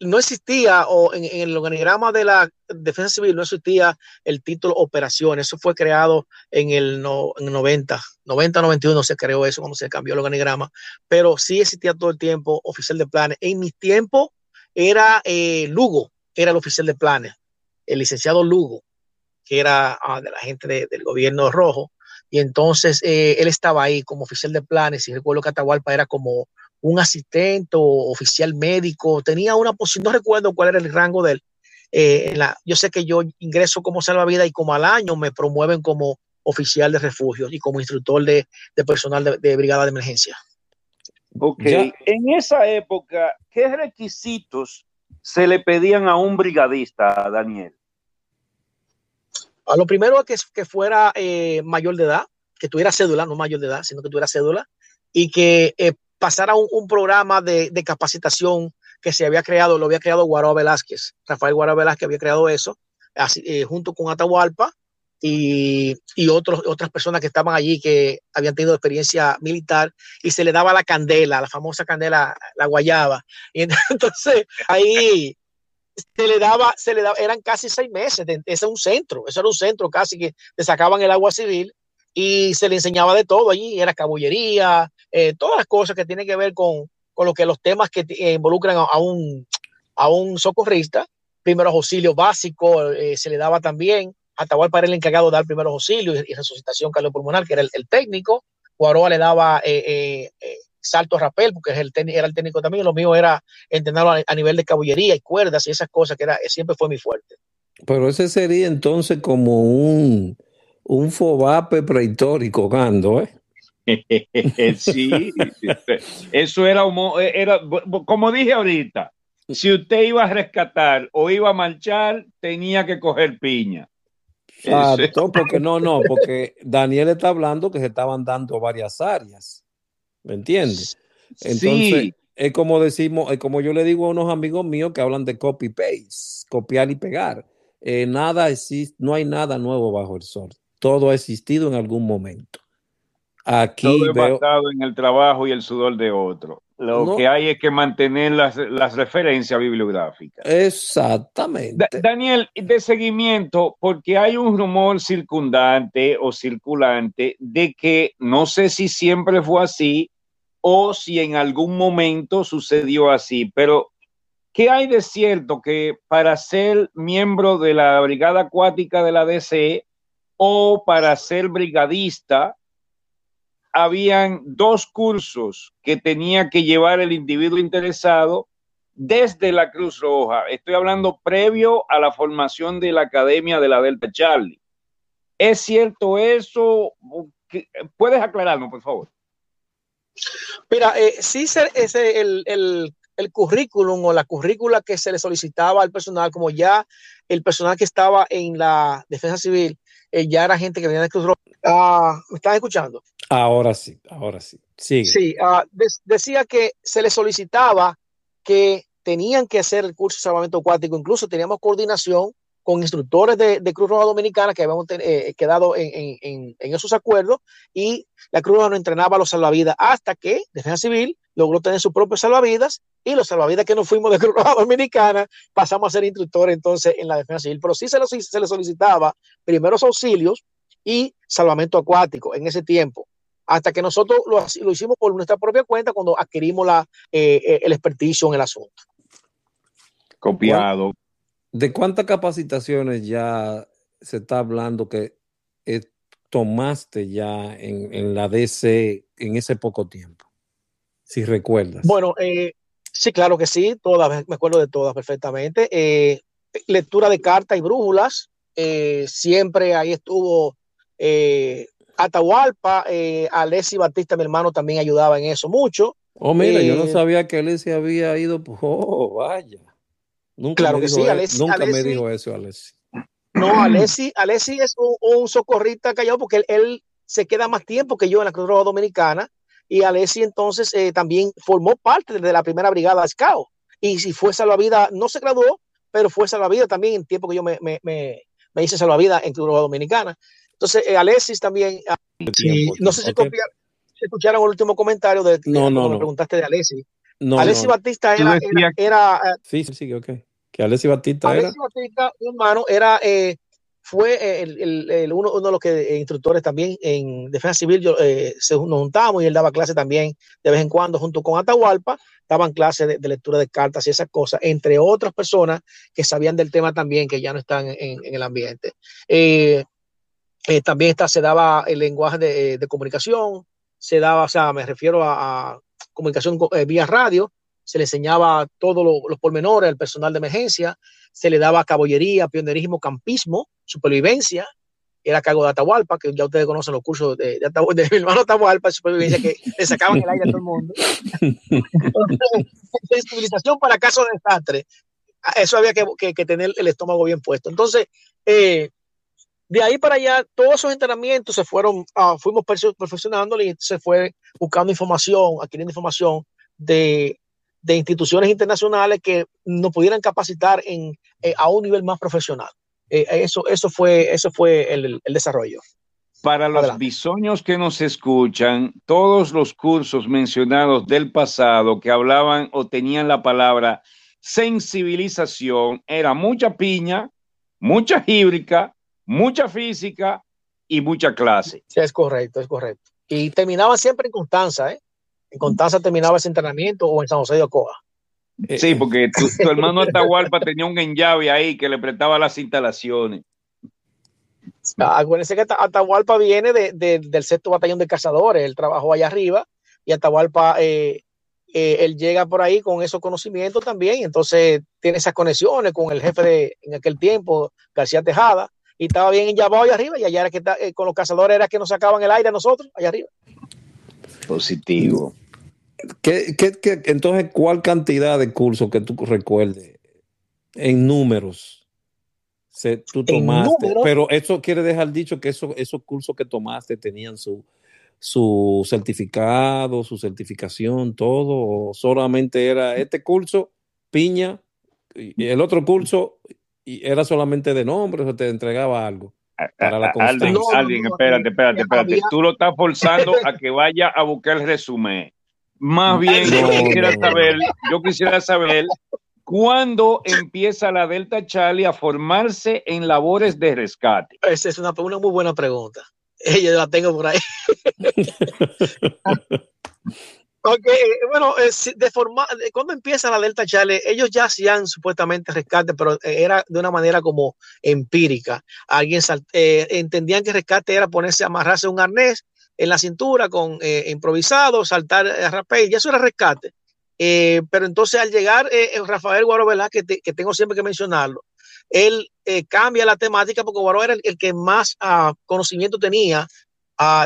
no existía, o en, el organigrama de la Defensa Civil no existía el título operaciones. Eso fue creado en el, 90, 90, 91 se creó eso, cuando se cambió el organigrama, pero sí existía todo el tiempo oficial de planes. En mi tiempo era eh, Lugo, era el oficial de planes, el licenciado Lugo, que era ah, de la gente del gobierno rojo. Y entonces eh, él estaba ahí como oficial de planes y recuerdo que Atahualpa era como un asistente o oficial médico, tenía una posición, no recuerdo cuál era el rango de él. Eh, la, yo sé que yo ingreso como salvavidas y como al año me promueven como oficial de refugio y como instructor de, personal de, brigada de emergencia. Ok, en esa época, ¿qué requisitos se le pedían a un brigadista, Daniel? A lo primero es que, fuera eh, mayor de edad, que tuviera cédula, no mayor de edad, sino que tuviera cédula, y que eh, pasar a un, programa de, capacitación que se había creado, lo había creado Guaró Velázquez. Rafael Guaró Velázquez había creado eso, eh, junto con Atahualpa y, y otros, otras personas que estaban allí que habían tenido experiencia militar y se le daba la candela, la famosa candela, la guayaba. Y entonces ahí se le daba, se le daba, eran casi seis meses, ese es un centro, eso era un centro casi que te sacaban el agua civil y se le enseñaba de todo allí, era cabullería, eh, todas las cosas que tienen que ver con, con lo que los temas que eh, involucran a, un, a un socorrista, primeros auxilios básicos, eh, se le daba también, Atahualpa era el encargado de dar primeros auxilios y, resucitación cardiopulmonar, que era el, técnico, Guaroa le daba salto a rapel, porque el era el técnico también, lo mío era entrenarlo a, nivel de cabullería y cuerdas y esas cosas, que era, siempre fue mi fuerte. Pero ese sería entonces como un, un fobape prehistórico, Gando, ¿eh? sí, eso era, era, como dije ahorita, si usted iba a rescatar o iba a marchar, tenía que coger piña. Exacto, porque no, no, porque Daniel está hablando que se estaban dando varias áreas, ¿me entiendes? Entonces, es como decimos, es como yo le digo a unos amigos míos que hablan de copy paste, copiar y pegar. Eh, nada existe, no hay nada nuevo bajo el sol. Todo ha existido en algún momento. Aquí Todo es basado en el trabajo y el sudor de otro. Lo que hay es que mantener las, referencias bibliográficas. Exactamente. Daniel, de seguimiento, porque hay un rumor circundante o circulante de que no sé si siempre fue así o si en algún momento sucedió así, pero ¿qué hay de cierto que para ser miembro de la Brigada Acuática de la DCE o para ser brigadista, habían dos cursos que tenía que llevar el individuo interesado desde la Cruz Roja. Estoy hablando previo a la formación de la Academia de la Delta Charlie. ¿Es cierto eso? ¿Puedes aclararnos, por favor? Mira, eh, sí, ese, el, el, el currículum o la currícula que se le solicitaba al personal, como ya el personal que estaba en la defensa civil, eh, ya era gente que venía de Cruz Roja. Ah, ¿Me están escuchando? Ahora sí, ahora sí. Sí, ah, decía que se le solicitaba que tenían que hacer el curso de salvamento acuático, incluso teníamos coordinación con instructores de, Cruz Roja Dominicana que habíamos eh, quedado en, esos acuerdos y la Cruz Roja no entrenaba a los salvavidas hasta que Defensa Civil logró tener sus propios salvavidas y los salvavidas que nos fuimos de Cruz Roja Dominicana pasamos a ser instructores entonces en la Defensa Civil, pero sí se, se le solicitaba primeros auxilios y salvamento acuático en ese tiempo hasta que nosotros lo, hicimos por nuestra propia cuenta cuando adquirimos la, eh, eh, el experticio en el asunto. Copiado. ¿De cuántas capacitaciones ya se está hablando que eh, tomaste ya en, la DC en ese poco tiempo? Si recuerdas. Bueno, sí, claro que sí, todas, me acuerdo de todas perfectamente. lectura de cartas y brújulas, siempre ahí estuvo Atahualpa, eh, Alessi Batista, mi hermano, también ayudaba en eso mucho. Oh, mira, yo no eh, sabía que Alessi había ido. Oh, vaya. Nunca claro me que sí, Alessi, Nunca me dijo eso, Alessi. No, Alessi, Alessi es un, socorrista callado porque él, se queda más tiempo que yo en la Cruz Roja Dominicana y Alessi entonces eh, también formó parte de la primera brigada Scout y si fue salvavidas, no se graduó, pero fue salvavidas también en tiempo que yo me, me, me, me hice salvavidas en Cruz Roja Dominicana. Entonces, eh, Alessis también, ah, no sé si escucharon el último comentario de no, no, me preguntaste de Alessi. No, Alessi Batista era, era, ah, sí, sí, ok. Que Alessi Batista era. Alessi Batista, hermano, era eh, fue eh, el, el, uno, uno, de los que, eh, instructores también en defensa civil, yo, eh, se, nos juntamos y él daba clase también de vez en cuando junto con Atahualpa, daban clases de, lectura de cartas y esas cosas, entre otras personas que sabían del tema también, que ya no están en, en el ambiente. También está, se daba el lenguaje de, de, comunicación, se daba, o sea, me refiero a, a comunicación vía radio, se le enseñaba todos los pormenores al personal de emergencia, se le daba caballería, pionerismo, campismo, supervivencia, era cargo de Atahualpa, que ya ustedes conocen los cursos de, de, de mi hermano Atahualpa, supervivencia, que le sacaban el aire a todo el mundo. Sensibilización para casos de desastre. Eso había que, que, tener el estómago bien puesto. Entonces, eh, de ahí para allá, todos esos entrenamientos se fueron, uh, fuimos perfeccionando y se fue buscando información, adquiriendo información de de instituciones internacionales que nos pudieran capacitar en, eh, a un nivel más profesional. Eh, eso, eso fue, eso fue el, el desarrollo. Para los bisoños que nos escuchan, todos los cursos mencionados del pasado que hablaban o tenían la palabra sensibilización, era mucha piña, mucha híbrica, mucha física y mucha clase. Sí, es correcto, es correcto. Y terminaban siempre en Constanza, ¿eh? en Constanza terminaba ese entrenamiento o en San José de Ocoa. Sí, eh, porque tu, hermano Atahualpa tenía un enllave ahí que le prestaba las instalaciones. Ah, acuérdense que Atahualpa viene del sexto batallón de cazadores, él trabajó allá arriba y Atahualpa, eh, eh, él llega por ahí con esos conocimientos también, y entonces tiene esas conexiones con el jefe de en aquel tiempo, García Tejada, y estaba bien enllavado allá arriba, y allá era que con los cazadores era que nos sacaban el aire a nosotros, allá arriba. Positivo. ¿Qué, entonces, ¿cuál cantidad de cursos que tú recuerdes en números se, tú tomaste? Pero eso quiere dejar dicho que eso, esos cursos que tomaste tenían su, su certificado, su certificación, todo, o solamente era este curso, piña, y el otro curso y era solamente de nombre, o te entregaba algo. Para la alguien, alguien, espérate, espérate, espérate. Tú lo estás forzando a que vaya a buscar el resumen. Más bien, yo quisiera saber, yo quisiera saber cuándo empieza la Delta Charlie a formarse en labores de rescate. Esa es una, una muy buena pregunta. Yo la tengo por ahí. ok, bueno, de forma, cuando empieza la Delta Charlie, ellos ya hacían supuestamente rescate, pero era de una manera como empírica. Alguien eh, entendían que rescate era ponerse, amarrarse un arnés en la cintura con eh, improvisado, saltar a eh, rapel, y eso era rescate. Eh, pero entonces al llegar Rafael Guaro, ¿verdad? Que, tengo siempre que mencionarlo, él cambia la temática porque Guaro era el, que más ah, conocimiento tenía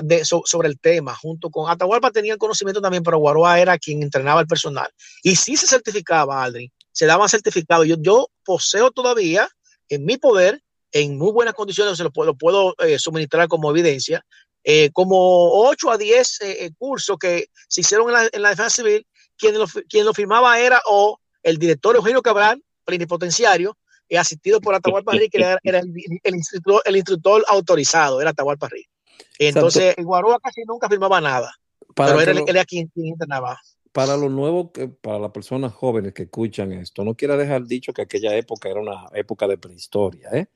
de, sobre el tema, junto con Atahualpa tenía el conocimiento también, pero Guaroa era quien entrenaba el personal. Y sí se certificaba, Aldrin, se daban certificados. Yo, yo poseo todavía en mi poder, en muy buenas condiciones, se lo puedo, puedo suministrar como evidencia, eh, como 8 a 10 eh, eh, cursos que se hicieron en la, en la defensa civil, quien lo, quien lo firmaba era o el director Eugenio Cabral, plenipotenciario, asistido por Atahualpa Riz, que era, el, el, instructor, el, instructor, autorizado, era Atahualpa Riz. Entonces, en Guaroa casi nunca firmaba nada, pero era, lo, era quien, quien entrenaba para los nuevos, para las personas jóvenes que escuchan esto, no quiera dejar dicho que aquella época era una época de prehistoria, ¿eh?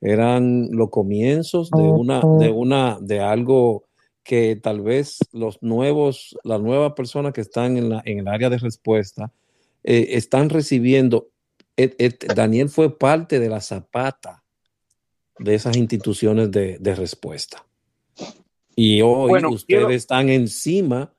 eran los comienzos de una, de una, de algo que tal vez los nuevos, las nuevas personas que están en, la, en el área de respuesta eh, están recibiendo. Daniel fue parte de la zapata de esas instituciones de, de respuesta. Y hoy ustedes están encima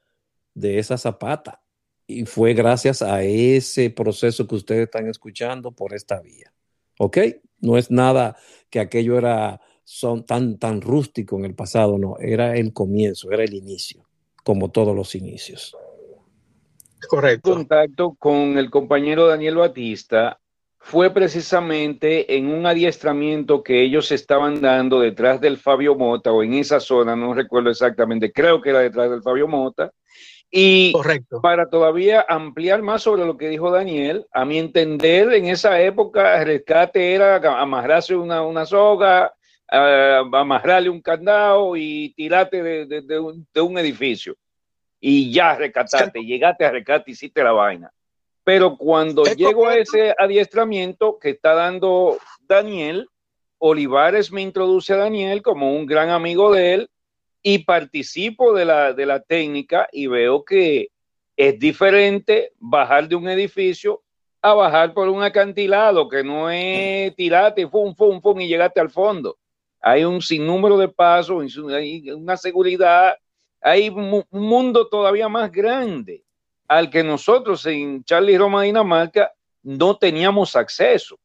de esa zapata. Y fue gracias a ese proceso que ustedes están escuchando por esta vía. ¿Ok? No es nada que aquello era son tan, tan rústico en el pasado, no, era el comienzo, era el inicio, como todos los inicios. Correcto. Contacto con el compañero Daniel Batista fue precisamente en un adiestramiento que ellos estaban dando detrás del Fabio Mota o en esa zona, no recuerdo exactamente, creo que era detrás del Fabio Mota. Y Correcto. para todavía ampliar más sobre lo que dijo Daniel, a mi entender, en esa época el rescate era amarrarse una, una soga, uh, amarrarle un candado y tirarte de, de, de, un, de un edificio. Y ya rescataste, llegaste a rescate, hiciste la vaina. Pero cuando llego a ese adiestramiento que está dando Daniel, Olivares me introduce a Daniel como un gran amigo de él y participo de la, de la técnica y veo que es diferente bajar de un edificio a bajar por un acantilado, que no es tirarte, fum, fum, fum, y llegaste al fondo. Hay un sinnúmero de pasos, hay una seguridad, hay un mundo todavía más grande al que nosotros en Charlie Roma, Dinamarca, no teníamos acceso,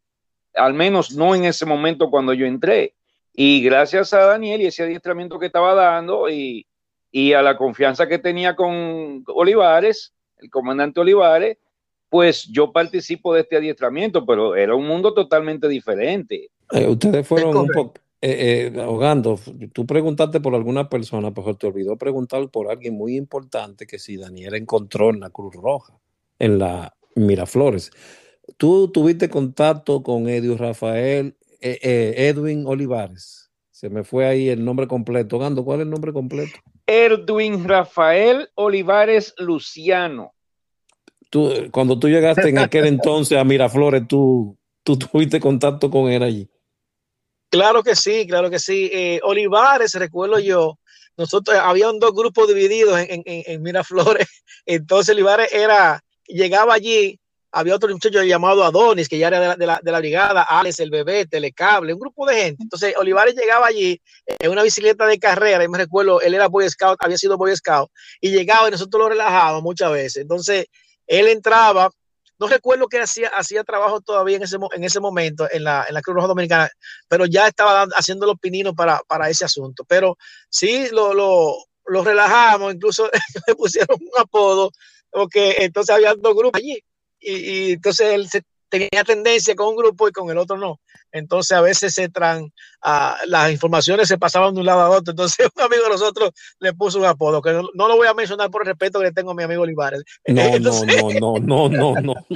al menos no en ese momento cuando yo entré. Y gracias a Daniel y ese adiestramiento que estaba dando y, y a la confianza que tenía con Olivares, el comandante Olivares, pues yo participo de este adiestramiento, pero era un mundo totalmente diferente. Eh, ustedes fueron un poco, eh, eh, ahogando, tú preguntaste por alguna persona, pero te olvidó preguntar por alguien muy importante que si Daniel encontró en la Cruz Roja, en la Miraflores. Tú tuviste contacto con Edio Rafael, eh, eh, Edwin Olivares. Se me fue ahí el nombre completo. Gando, ¿cuál es el nombre completo? Edwin Rafael Olivares Luciano. Tú, cuando tú llegaste en aquel entonces a Miraflores, tú, tú tuviste contacto con él allí. Claro que sí, claro que sí. Eh, Olivares, recuerdo yo, nosotros habían dos grupos divididos en, en, en, Miraflores. Entonces Olivares era, llegaba allí, había otro muchacho llamado Adonis, que ya era de la, de la, de la brigada, Alex, el bebé, Telecable, un grupo de gente. Entonces Olivares llegaba allí en una bicicleta de carrera, y me recuerdo, él era Boy Scout, había sido Boy Scout, y llegaba y nosotros lo relajábamos muchas veces. Entonces él entraba, no recuerdo que hacía, hacía trabajo todavía en ese, en ese momento en la, en la Cruz Roja Dominicana, pero ya estaba haciendo los pininos para, para ese asunto. Pero sí, lo, lo, lo relajamos, incluso le pusieron un apodo, porque entonces había dos grupos allí, y, y entonces él se, tenía tendencia con un grupo y con el otro no. Entonces a veces se tran, uh, las informaciones se pasaban de un lado a otro. Entonces un amigo de nosotros le puso un apodo, que no, no lo voy a mencionar por el respeto que le tengo a mi amigo Olivares. No, Entonces, no, no, no, no, no, no.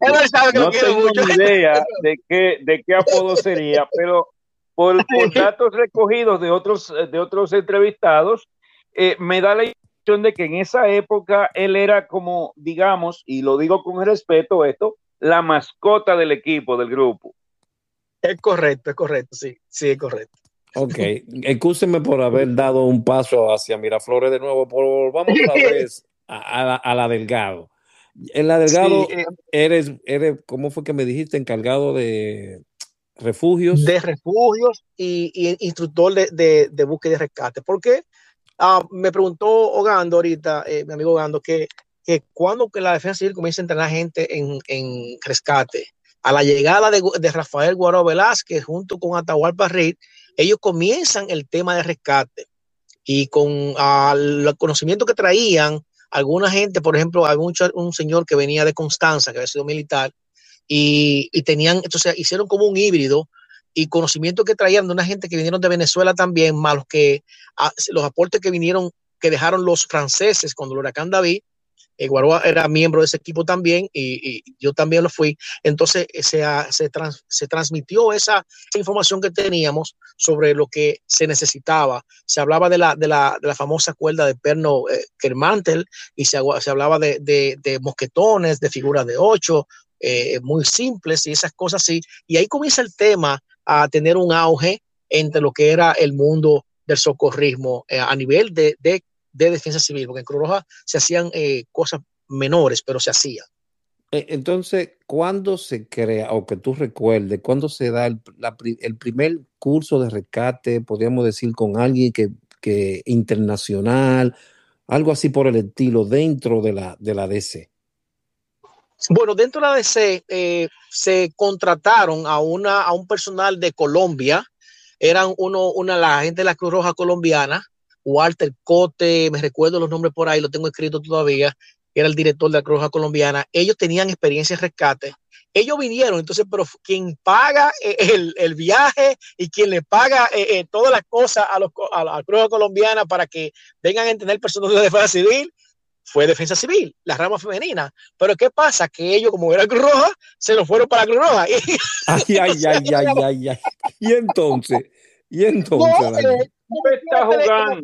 él sabe que no tengo mucho. idea de qué, de qué apodo sería, pero por, por datos recogidos de otros, de otros entrevistados, eh, me da la de que en esa época él era como, digamos, y lo digo con respeto esto, la mascota del equipo, del grupo. Es correcto, es correcto, sí, sí, es correcto. Ok, excúsenme por haber dado un paso hacia Miraflores de nuevo, por, vamos otra vez a, a, la, a, la, Delgado. En la Delgado sí, eh, eres, eres, ¿cómo fue que me dijiste? Encargado de refugios. De refugios y, y instructor de, de, de, búsqueda y rescate. ¿Por qué? Uh, me preguntó Ogando ahorita, eh, mi amigo Ogando, que, que cuando la defensa civil comienza a entrenar gente en, en rescate, a la llegada de, de Rafael Guaró Velázquez junto con Atahualpa Reed, ellos comienzan el tema de rescate. Y con uh, el conocimiento que traían alguna gente, por ejemplo, un señor que venía de Constanza, que había sido militar, y, y tenían, entonces hicieron como un híbrido y conocimiento que traían de una gente que vinieron de Venezuela también, más los que a, los aportes que vinieron, que dejaron los franceses cuando el huracán David. Eh, Guaroa era miembro de ese equipo también y, yo también lo fui. Entonces se, se, trans, transmitió esa, esa, información que teníamos sobre lo que se necesitaba. Se hablaba de la, de la, de la famosa cuerda de perno eh, Kermantel y se, se hablaba de, de, de, mosquetones, de figuras de ocho, eh, muy simples y esas cosas así. Y ahí comienza el tema a tener un auge entre lo que era el mundo del socorrismo eh, a nivel de, de, de, defensa civil, porque en Cruz Roja se hacían eh, cosas menores, pero se hacían. Entonces, ¿cuándo se crea, o que tú recuerdes, cuándo se da el, el primer curso de rescate, podríamos decir, con alguien que, que internacional, algo así por el estilo, dentro de la, de la DC? Bueno, dentro de la DC eh, se contrataron a, una, a un personal de Colombia, eran uno, una, la gente de la Cruz Roja colombiana, Walter Cote, me recuerdo los nombres por ahí, lo tengo escrito todavía, era el director de la Cruz Roja Colombiana, ellos tenían experiencia en rescate. Ellos vinieron, entonces, pero quien paga eh, el, el viaje y quien le paga eh, eh, todas las cosas a, los, a la Cruz Roja Colombiana para que vengan a entender personas de defensa civil, fue defensa civil, la rama femenina. Pero ¿qué pasa? Que ellos, como era Cruz Roja, se nos fueron para Cruz Roja. ay, ay, ay, ay, ay, ay. Y entonces, y entonces. No, eh, está jugando.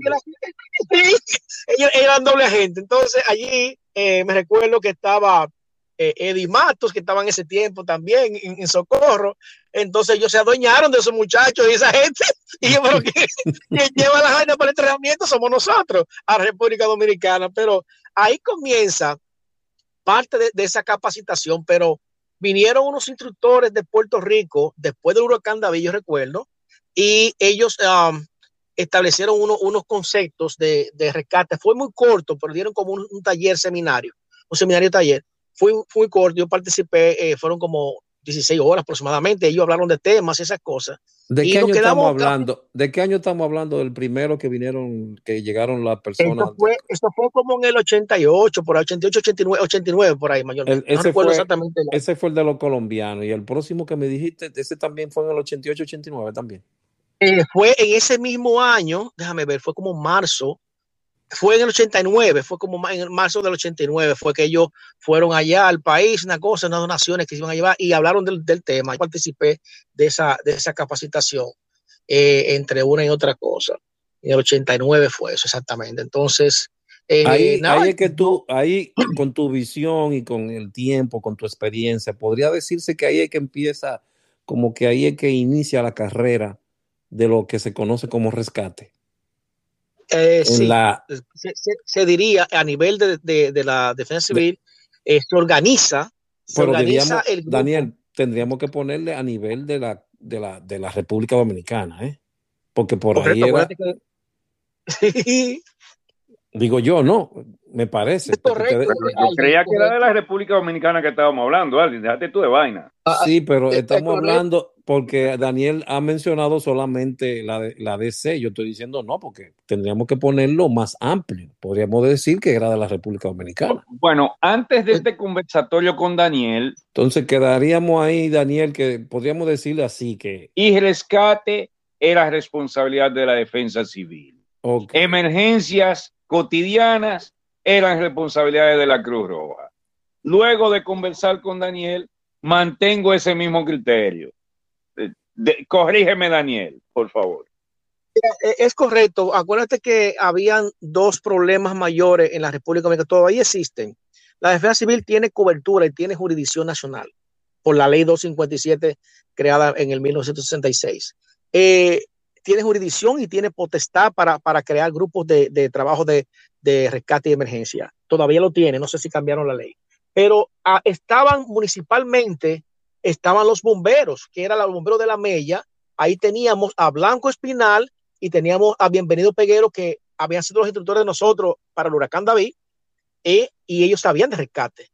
ellos eran doble agente. Entonces, allí eh, me recuerdo que estaba eh, Eddie Matos, que estaba en ese tiempo también en, Socorro. Entonces ellos se adueñaron de esos muchachos y esa gente. Y yo, pero que, lleva la vaina para el entrenamiento somos nosotros, a la República Dominicana. Pero ahí comienza parte de, esa capacitación, pero vinieron unos instructores de Puerto Rico después del huracán David, yo recuerdo, y ellos um, establecieron unos conceptos de, rescate. Fue muy corto, pero dieron como un, taller seminario, un seminario taller. Fue muy corto, yo participé, eh, fueron como 16 horas aproximadamente. Ellos hablaron de temas esas cosas. ¿De qué año estamos hablando? ¿De qué año estamos hablando? Del primero que vinieron, que llegaron las personas. Esto fue, como en el 88, por 88, 89, 89 por ahí, mayor. ese, fue, exactamente ese fue el de los colombianos. Y el próximo que me dijiste, ese también fue en el 88, 89 también. Eh, fue en ese mismo año, déjame ver, fue como marzo, fue en el 89, fue como en marzo del 89, fue que ellos fueron allá al país, una cosa, unas donaciones que se iban a llevar y hablaron del, tema. Yo participé de esa, de esa capacitación eh, entre una y otra cosa. En el 89 fue eso exactamente. Entonces, eh, ahí, ahí, es que tú, ahí con tu visión y con el tiempo, con tu experiencia, podría decirse que ahí es que empieza, como que ahí es que inicia la carrera de lo que se conoce como rescate. Eh, sí, se, diría a nivel de, la defensa civil, eh, se organiza, se organiza el Daniel, tendríamos que ponerle a nivel de la, de la, de la República Dominicana, ¿eh? porque por ahí era... Digo yo, no, me parece. correcto. Yo creía que era de la República Dominicana que estábamos hablando, Alvin, déjate tú de vaina. Ah, sí, pero estamos hablando, porque Daniel ha mencionado solamente la, la DC, yo estoy diciendo no, porque tendríamos que ponerlo más amplio. Podríamos decir que era de la República Dominicana. Bueno, antes de este conversatorio con Daniel. Entonces quedaríamos ahí, Daniel, que podríamos decirle así que... Y rescate era responsabilidad de la defensa civil. Emergencias cotidianas eran responsabilidades de la Cruz Roja. Luego de conversar con Daniel, mantengo ese mismo criterio. corrígeme, Daniel, por favor. Eh, es correcto. Acuérdate que habían dos problemas mayores en la República Dominicana. Todavía existen. La defensa civil tiene cobertura y tiene jurisdicción nacional por la ley 257 creada en el 1966. Eh, tiene jurisdicción y tiene potestad para, crear grupos de, trabajo de, rescate y emergencia. Todavía lo tiene, no sé si cambiaron la ley. Pero ah, estaban municipalmente, estaban los bomberos, que eran los bomberos de la Mella. Ahí teníamos a Blanco Espinal y teníamos a Bienvenido Peguero, que habían sido los instructores de nosotros para el huracán David, eh, y ellos sabían de rescate.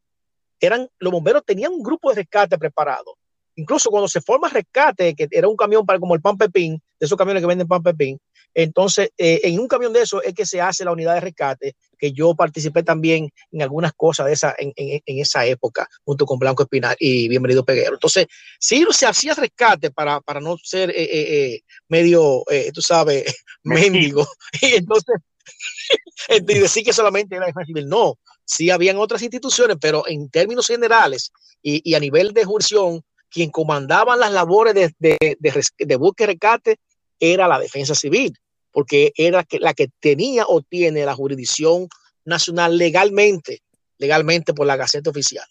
Eran, los bomberos tenían un grupo de rescate preparado incluso cuando se forma rescate, que era un camión para como el pan pepín, de esos camiones que venden pan pepín, entonces eh, en un camión de eso es que se hace la unidad de rescate, que yo participé también en algunas cosas de esa, en, esa época, junto con Blanco Espinal y Bienvenido Peguero. Entonces, sí se hacía rescate para, para no ser eh, eh, medio, tú sabes, mendigo. y entonces, y decir que solamente era civil, no, sí habían otras instituciones, pero en términos generales y, y a nivel de jurisdicción, quien comandaba las labores de, de, de, búsqueda y rescate era la defensa civil, porque era la que tenía o tiene la jurisdicción nacional legalmente, legalmente por la Gaceta Oficial.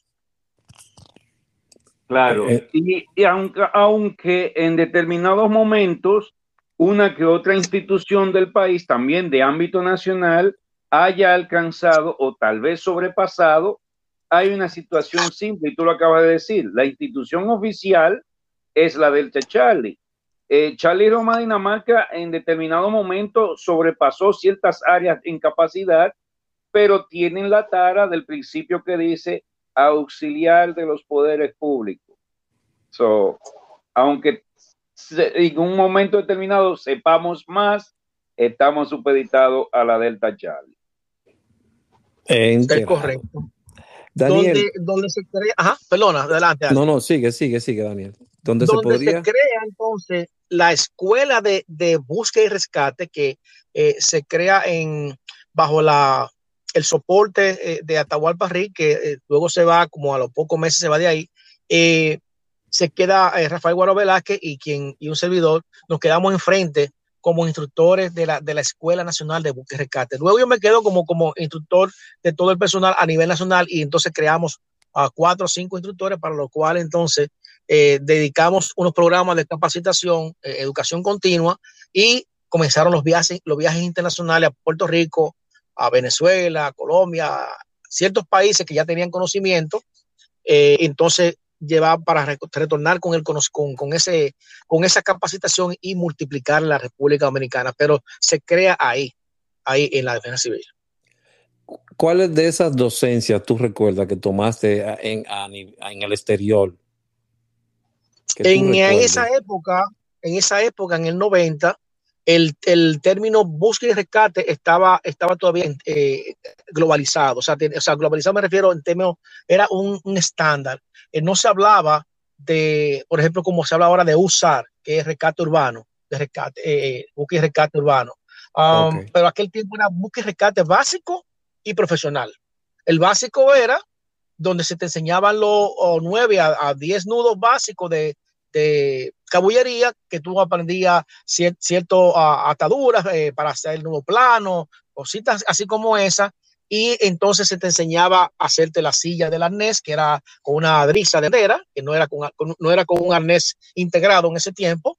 Claro, eh, eh. y, aunque, aunque en determinados momentos una que otra institución del país, también de ámbito nacional, haya alcanzado o tal vez sobrepasado hay una situación simple, y tú lo acabas de decir, la institución oficial es la del Charlie. Eh, Charlie Roma Dinamarca en determinado momento sobrepasó ciertas áreas de incapacidad, pero tienen la tara del principio que dice auxiliar de los poderes públicos. So, aunque en un momento determinado sepamos más, estamos supeditados a la Delta Charlie. Es correcto. Daniel. Donde, se crea, ajá, perdona, adelante. No, no, sigue, sigue, sigue, Daniel. Donde, se, podría... se crea entonces la escuela de, de búsqueda y rescate que eh, se crea en bajo la el soporte eh, de Atahualpa Rick, que eh, luego se va, como a los pocos meses se va de ahí, se queda Rafael Guaro Velázquez y, quien, y un servidor, nos quedamos enfrente como instructores de la, de la Escuela Nacional de Búsqueda y Rescate. Luego yo me quedo como, como instructor de todo el personal a nivel nacional y entonces creamos a cuatro o cinco instructores para los cuales entonces eh, dedicamos unos programas de capacitación, eh, educación continua y comenzaron los viajes, los viajes internacionales a Puerto Rico, a Venezuela, a Colombia, ciertos países que ya tenían conocimiento. Eh, entonces llevar para retornar con, el, con, con, ese, con esa capacitación y multiplicar la República Dominicana, pero se crea ahí, ahí en la defensa civil. ¿Cuáles de esas docencias tú recuerdas que tomaste en, en el exterior? En, en, esa época, en esa época, en el 90, el, el, término búsqueda y rescate estaba, estaba todavía eh, globalizado. O sea, o sea, globalizado me refiero en términos, era un, un estándar. Eh, no se hablaba de, por ejemplo, como se habla ahora de USAR, que es rescate urbano, de rescate, eh, búsqueda y rescate urbano. Um, pero aquel tiempo era búsqueda y rescate básico y profesional. El básico era donde se te enseñaban los nueve a, diez nudos básicos de, de cabullería que tú aprendías ciertas ataduras eh, para hacer el nuevo plano, cositas así como esa. Y entonces se te enseñaba a hacerte la silla del arnés, que era con una drisa de madera, que no era con, no era con un arnés integrado en ese tiempo,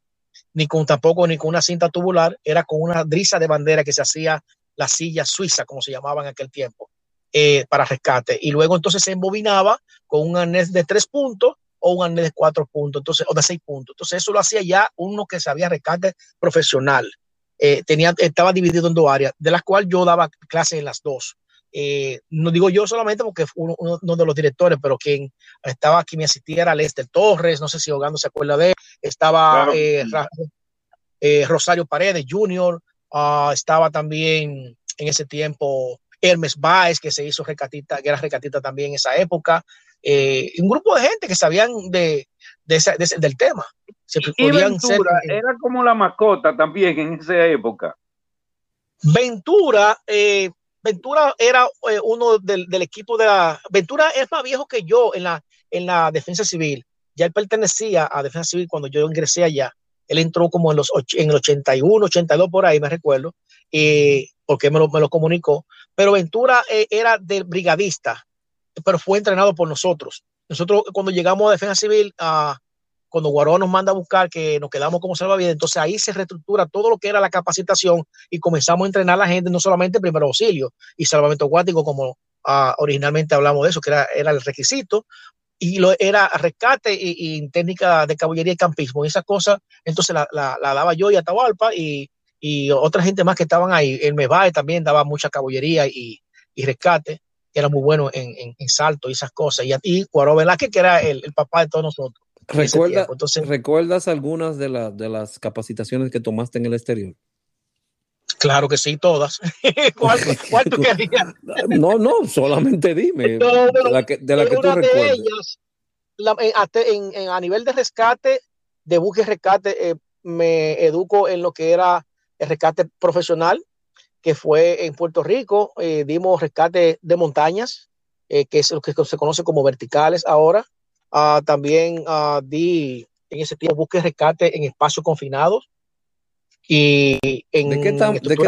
ni con tampoco ni con una cinta tubular, era con una drisa de bandera que se hacía la silla suiza, como se llamaba en aquel tiempo, eh, para rescate. Y luego entonces se embobinaba con un arnés de tres puntos o un arnés de cuatro puntos, entonces, o de seis puntos. Entonces, eso lo hacía ya uno que sabía rescate profesional. Eh, tenía, estaba dividido en dos áreas, de las cuales yo daba clases en las dos. Eh, no digo yo solamente porque uno, uno, de los directores, pero quien estaba aquí me asistía era Lester Torres, no sé si Hogando se acuerda de él, estaba eh, Rosario Paredes Jr., ah, estaba también en ese tiempo Hermes Baez, que se hizo recatita, que era recatita también en esa época, eh, un grupo de gente que sabían de, del tema. y Ventura era como la mascota también en esa época. Ventura, eh, Ventura era eh, uno del, equipo de la. Ventura es más viejo que yo en la, en la defensa civil. Ya él pertenecía a defensa civil cuando yo ingresé allá. Él entró como en, los, en el 81, 82 por ahí, me recuerdo, porque me lo, me lo comunicó. Pero Ventura era del brigadista pero fue entrenado por nosotros. Nosotros cuando llegamos a Defensa Civil, uh, cuando Guaró nos manda a buscar que nos quedamos como salvavidas, entonces ahí se reestructura todo lo que era la capacitación y comenzamos a entrenar a la gente, no solamente en primer auxilio y salvamento acuático, como uh, originalmente hablamos de eso, que era, era el requisito, y lo, era rescate y, técnica de caballería y campismo, y esas cosas, entonces la, la, la daba yo y Atahualpa y, y otra gente más que estaban ahí. El MEVAE también daba mucha caballería y, y rescate era muy bueno en, en, salto y esas cosas. Y, y Cuaro Velázquez, que era el, papá de todos nosotros. Recuerda, Entonces, ¿Recuerdas algunas de, de las capacitaciones que tomaste en el exterior? Claro que sí, todas. ¿Cuál, tú querías? No, no, solamente dime. de la que, de la que tú recuerdas. Eh, a nivel de rescate, de buque rescate, eh, me educo en lo que era el rescate profesional, que fue en Puerto Rico, eh, dimos rescate de montañas, eh, que es lo que se conoce como verticales ahora. Ah, también uh, di en ese tiempo busque rescate en espacios confinados. Y en ¿De qué,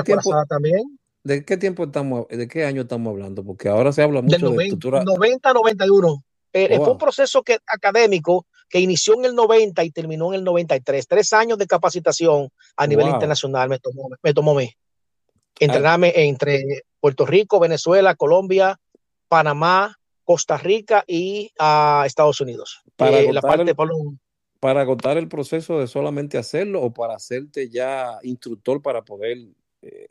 tiempo también. ¿De qué tiempo estamos, de qué año estamos hablando? Porque ahora se habla mucho Del 90, de estructura. 90, 91. Eh, Fue un proceso que, académico que inició en el 90 y terminó en el 93. Tres años de capacitación a nivel internacional me tomó, me tomó mí entrenarme entre Puerto Rico, Venezuela, Colombia, Panamá, Costa Rica y a Estados Unidos. Para, eh, la parte el, para agotar el proceso de solamente hacerlo o para hacerte ya instructor para poder eh,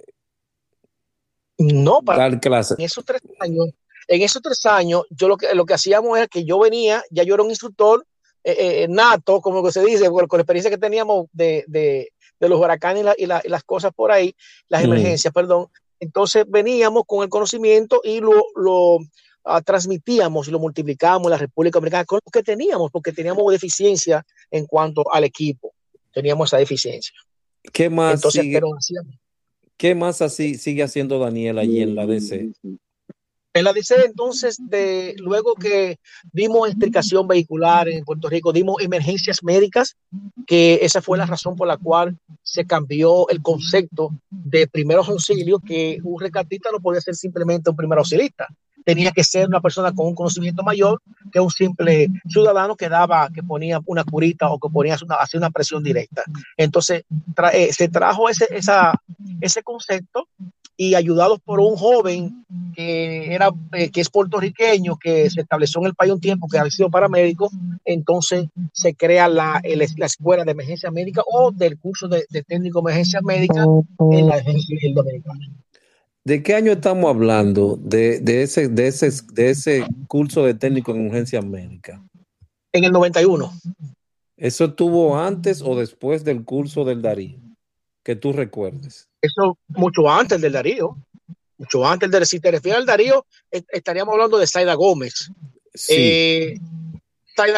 no para dar clases. En esos tres años, en esos tres años, yo lo que lo que hacíamos era que yo venía, ya yo era un instructor eh, nato, como que se dice, con, la experiencia que teníamos de, de los huracanes y, las cosas por ahí, las mm. emergencias, perdón. Entonces veníamos con el conocimiento y lo, lo ah, transmitíamos y lo multiplicábamos en la República Dominicana con lo que teníamos, porque teníamos deficiencia en cuanto al equipo. Teníamos esa deficiencia. ¿Qué más, sigue, ¿qué más así sigue haciendo Daniel allí en la DC? La DC, entonces, de, luego que dimos explicación vehicular en Puerto Rico, dimos emergencias médicas, que esa fue la razón por la cual se cambió el concepto de primeros auxilios, que un rescatista no podía ser simplemente un primer auxilista, tenía que ser una persona con un conocimiento mayor que un simple ciudadano que daba, que ponía una curita o que ponía una, hacía una presión directa. Entonces, eh, se trajo ese, esa, ese concepto y ayudados por un joven que, era, eh, que es puertorriqueño, que se estableció en el país un tiempo, que ha sido paramédico, entonces se crea la, la escuela de emergencia médica o del curso de, técnico de emergencia médica en la defensa civil dominicana. ¿De qué año estamos hablando de, de, ese, de, ese, de ese curso de técnico en urgencia médica? En el 91. ¿Eso estuvo antes o después del curso del Darío? Que tú recuerdes. Eso mucho antes del Darío. Mucho antes del Si te refieres al Darío, estaríamos hablando de Saida Gómez. Sí. Eh,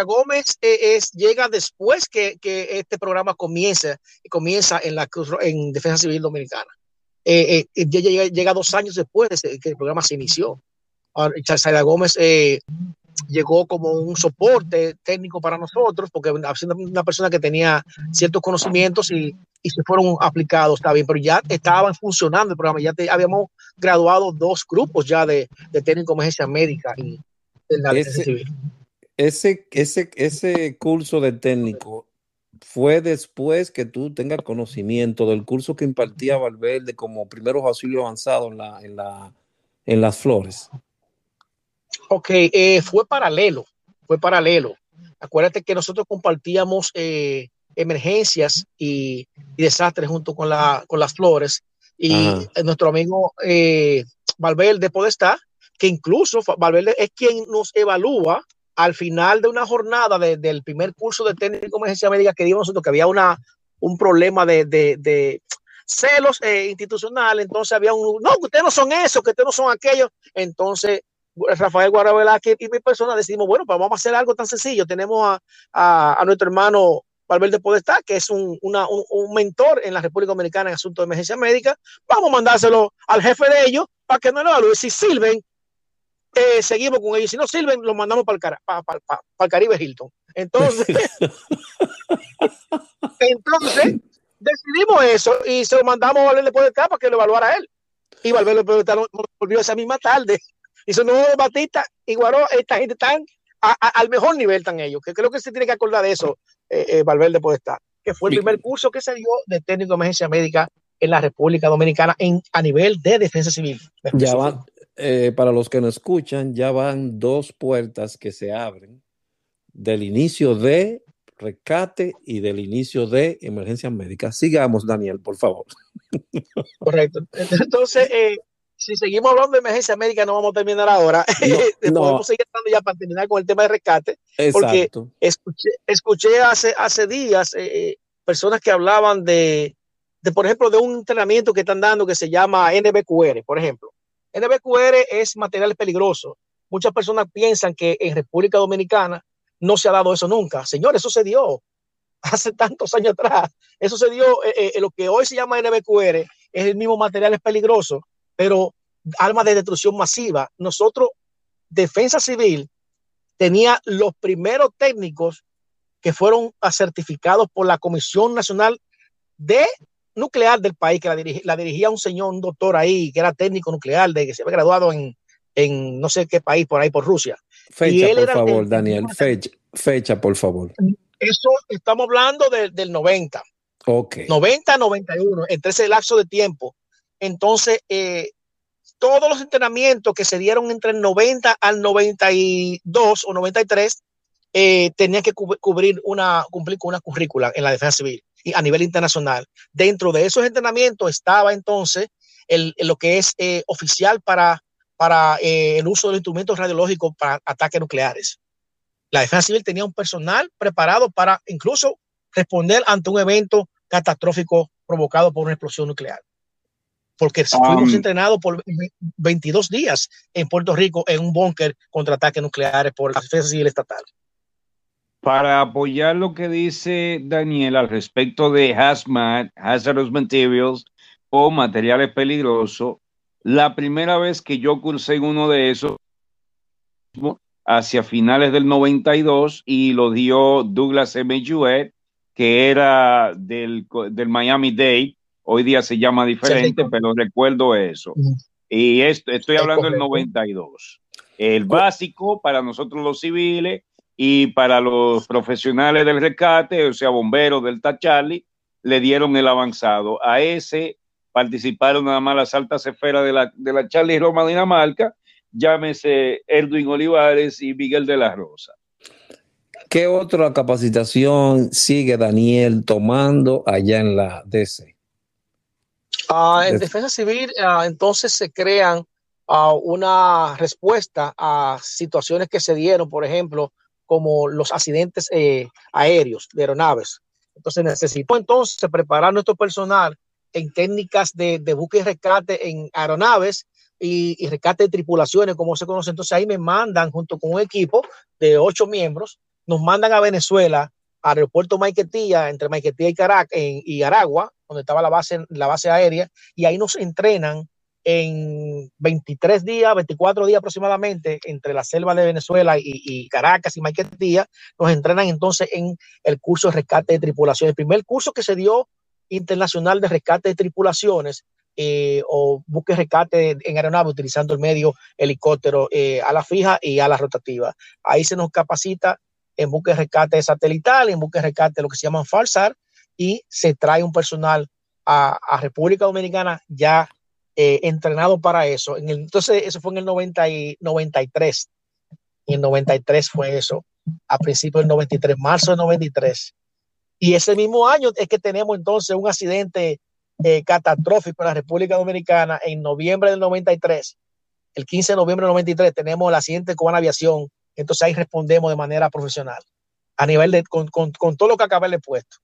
Gómez eh, es, llega después que, que, este programa comienza, comienza en la en Defensa Civil Dominicana. Eh, eh llega, llega, dos años después de que el programa se inició. Saida Gómez eh, llegó como un soporte técnico para nosotros, porque siendo una persona que tenía ciertos conocimientos y, y se fueron aplicados, está bien, pero ya estaban funcionando el programa, ya habíamos graduado dos grupos ya de, de técnico de emergencia médica y la ese, civil. Ese, ese, ese curso de técnico fue después que tú tengas conocimiento del curso que impartía Valverde como primeros auxilios avanzados en, la, en, la, en las flores. Ok, eh, fue paralelo, fue paralelo. Acuérdate que nosotros compartíamos eh, emergencias y, desastres junto con, la, con las flores. Y nuestro amigo eh, Valverde Podestá, que incluso Valverde es quien nos evalúa al final de una jornada del primer curso de técnico emergencia médica que dimos nosotros, que había una, un problema de, celos eh, institucionales, entonces había un, no, que ustedes no son eso, que ustedes no son aquellos, entonces Rafael Guarabela y mi persona decidimos, bueno, pues vamos a hacer algo tan sencillo. Tenemos a, nuestro hermano Valverde Podestá, que es un, mentor en la República Dominicana en asuntos de emergencia médica. Vamos a mandárselo al jefe de ellos para que no lo evalúe. Si sirven, eh, seguimos con ellos. Si no sirven, los mandamos para el, el Caribe Hilton. Entonces, entonces decidimos eso y se lo mandamos a Valverde Podestá para que lo evaluara él. Y Valverde volvió esa misma tarde y no Batista y Guaró, esta gente están al mejor nivel están ellos, que creo que se tiene que acordar de eso, eh, eh, Valverde puede estar, que fue el primer curso que se dio de técnico de emergencia médica en la República Dominicana en, a nivel de defensa civil. Ya van, eh, para los que nos escuchan, ya van dos puertas que se abren del inicio de rescate y del inicio de emergencia médica. Sigamos, Daniel, por favor. Correcto. Entonces, eh, si seguimos hablando de emergencia médica, no vamos a terminar ahora. No, Podemos seguir hablando ya para terminar con el tema de rescate. Porque escuché, escuché hace, hace días eh, eh, personas que hablaban de, de, por ejemplo, de un entrenamiento que están dando que se llama NBQR, por ejemplo. NBQR es material peligroso. Muchas personas piensan que en República Dominicana no se ha dado eso nunca. Señores, eso se dio hace tantos años atrás. Eso se dio, eh, lo que hoy se llama NBQR es el mismo material es peligroso pero armas de destrucción masiva. Nosotros, Defensa Civil, tenía los primeros técnicos que fueron certificados por la Comisión Nacional de Nuclear del país, que la, dirigía un señor, un doctor ahí, que era técnico nuclear, de que se había graduado en, no sé qué país, por ahí, por Rusia. Fecha, por favor, Daniel, fecha, fecha, por favor. Eso estamos hablando del 90. Ok. 90 91, entre ese lapso de tiempo entonces, eh, todos los entrenamientos que se dieron entre el 90 al 92 o 93 eh, tenían que cubrir una, cumplir con una currícula en la defensa civil a nivel internacional. Dentro de esos entrenamientos estaba entonces el, lo que es eh, oficial para, para el uso de los instrumentos radiológicos para ataques nucleares. La defensa civil tenía un personal preparado para incluso responder ante un evento catastrófico provocado por una explosión nuclear. porque fuimos entrenados por 22 días en Puerto Rico en un búnker contra ataques nucleares por la defensa civil estatal. Para apoyar lo que dice Daniel al respecto de hazmat, hazardous materials o materiales peligrosos, la primera vez que yo cursé en uno de esos hacia finales del 92 y lo dio Douglas M. Jewett, que era del, del Miami Dade, hoy día se llama diferente, pero recuerdo eso. Y esto, estoy hablando del 92. El básico para nosotros los civiles y para los profesionales del rescate, o sea, bomberos del Charlie, le dieron el avanzado. A ese participaron nada más las altas esferas de la, de la Charlie Roma Dinamarca, llámese Erwin Olivares y Miguel de la Rosa. ¿Qué otra capacitación sigue Daniel tomando allá en la DC? Ah, en defensa civil, ah, entonces se crean ah, una respuesta a situaciones que se dieron, por ejemplo, como los accidentes eh, aéreos de aeronaves. Entonces necesitó entonces preparar nuestro personal en técnicas de, de y rescate en aeronaves y, rescate de tripulaciones, como se conoce. Entonces ahí me mandan junto con un equipo de ocho miembros, nos mandan a Venezuela, al aeropuerto Maiquetía, entre Maiquetía y, Caracas, y Aragua, donde estaba la base, la base aérea, y ahí nos entrenan en 23 días, 24 días aproximadamente, entre la selva de Venezuela y, Caracas y Maiquetía, nos entrenan entonces en el curso de rescate de tripulaciones. El primer curso que se dio internacional de rescate de tripulaciones eh, o buque rescate en aeronave utilizando el medio helicóptero eh, a la fija y a la rotativa. Ahí se nos capacita en buque rescate satelital, en buque rescate lo que se llaman falsar, y se trae un personal a República Dominicana ya eh, entrenado para eso. En el, entonces, eso fue en el 90 y 93. Y en 93 fue eso, a principios del 93, marzo del 93. Y ese mismo año es que tenemos entonces un accidente eh, catastrófico en la República Dominicana en noviembre del 93. El 15 de noviembre del 93 tenemos el accidente con aviación. Entonces ahí respondemos de manera profesional a nivel de, con, con, con todo lo que acabé de puesto.